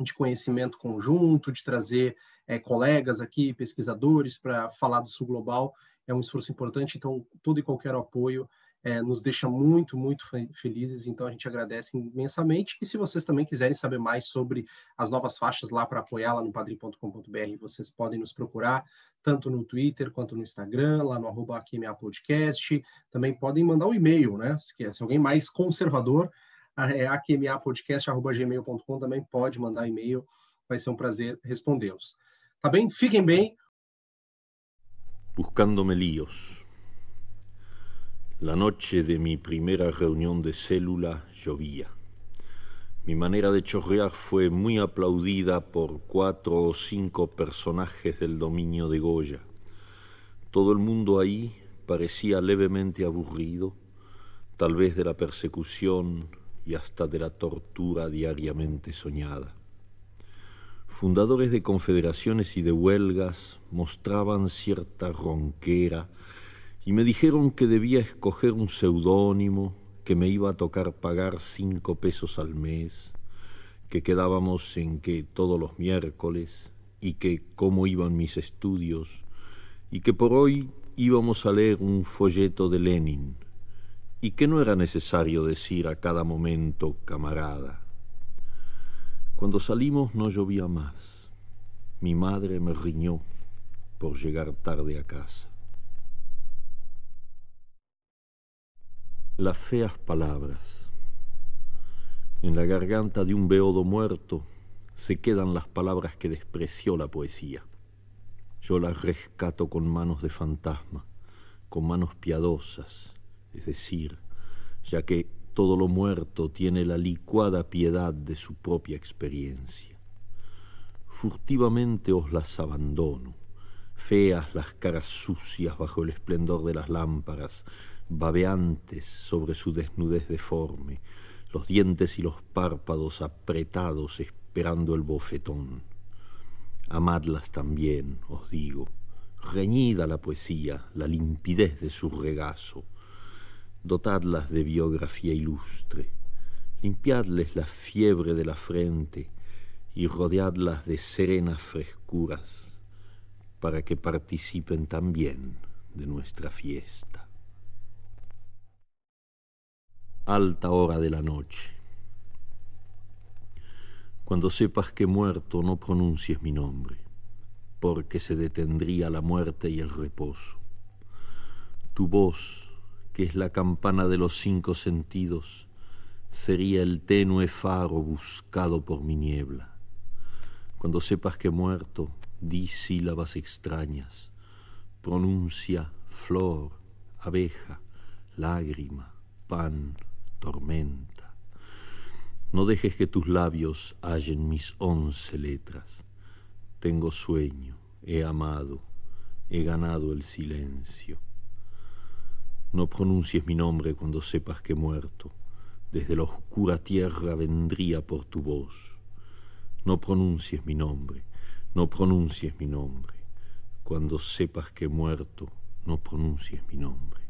de conhecimento conjunto, de trazer é, colegas aqui, pesquisadores, para falar do Sul Global, é um esforço importante, então todo e qualquer apoio é, nos deixa muito, muito felizes, então a gente agradece imensamente. E se vocês também quiserem saber mais sobre as novas faixas lá para apoiar lá no padrim.com.br, vocês podem nos procurar tanto no Twitter quanto no Instagram, lá no arroba Podcast. Também podem mandar um e-mail, né? Se, se alguém mais conservador, é aqmapodcast.gmail.com também pode mandar e-mail, vai ser um prazer respondê-los. Tá bem? Fiquem bem. Buscándome líos. La noche de mi primera reunión de célula llovía. Mi manera de chorrear fue muy aplaudida por cuatro o cinco personajes del dominio de Goya. Todo el mundo ahí parecía levemente aburrido, tal vez de la persecución y hasta de la tortura diariamente soñada. Fundadores de confederaciones y de huelgas mostraban cierta ronquera y me dijeron que debía escoger un seudónimo, que me iba a tocar pagar cinco pesos al mes, que quedábamos en que todos los miércoles y que cómo iban mis estudios y que por hoy íbamos a leer un folleto de Lenin y que no era necesario decir a cada momento camarada. Cuando salimos no llovía más. Mi madre me riñó por llegar tarde a casa. Las feas palabras. En la garganta de un beodo muerto se quedan las palabras que despreció la poesía. Yo las rescato con manos de fantasma, con manos piadosas, es decir, ya que todo lo muerto tiene la licuada piedad de su propia experiencia. Furtivamente os las abandono, feas las caras sucias bajo el esplendor de las lámparas, babeantes sobre su desnudez deforme, los dientes y los párpados apretados esperando el bofetón. Amadlas también, os digo, reñida la poesía, la limpidez de su regazo, dotadlas de biografía ilustre, limpiadles la fiebre de la frente y rodeadlas de serenas frescuras para que participen también de nuestra fiesta. Alta hora de la noche. Cuando sepas que muerto no pronuncies mi nombre, porque se detendría la muerte y el reposo. Tu voz, que es la campana de los cinco sentidos, sería el tenue faro buscado por mi niebla. Cuando sepas que muerto, di sílabas extrañas, pronuncia flor, abeja, lágrima, pan, tormenta no dejes que tus labios hallen mis once letras. Tengo sueño, he amado, he ganado el silencio. No pronuncies mi nombre cuando sepas que muerto. Desde la oscura tierra vendría por tu voz. No pronuncies mi nombre, no pronuncies mi nombre. Cuando sepas que he muerto, no pronuncies mi nombre.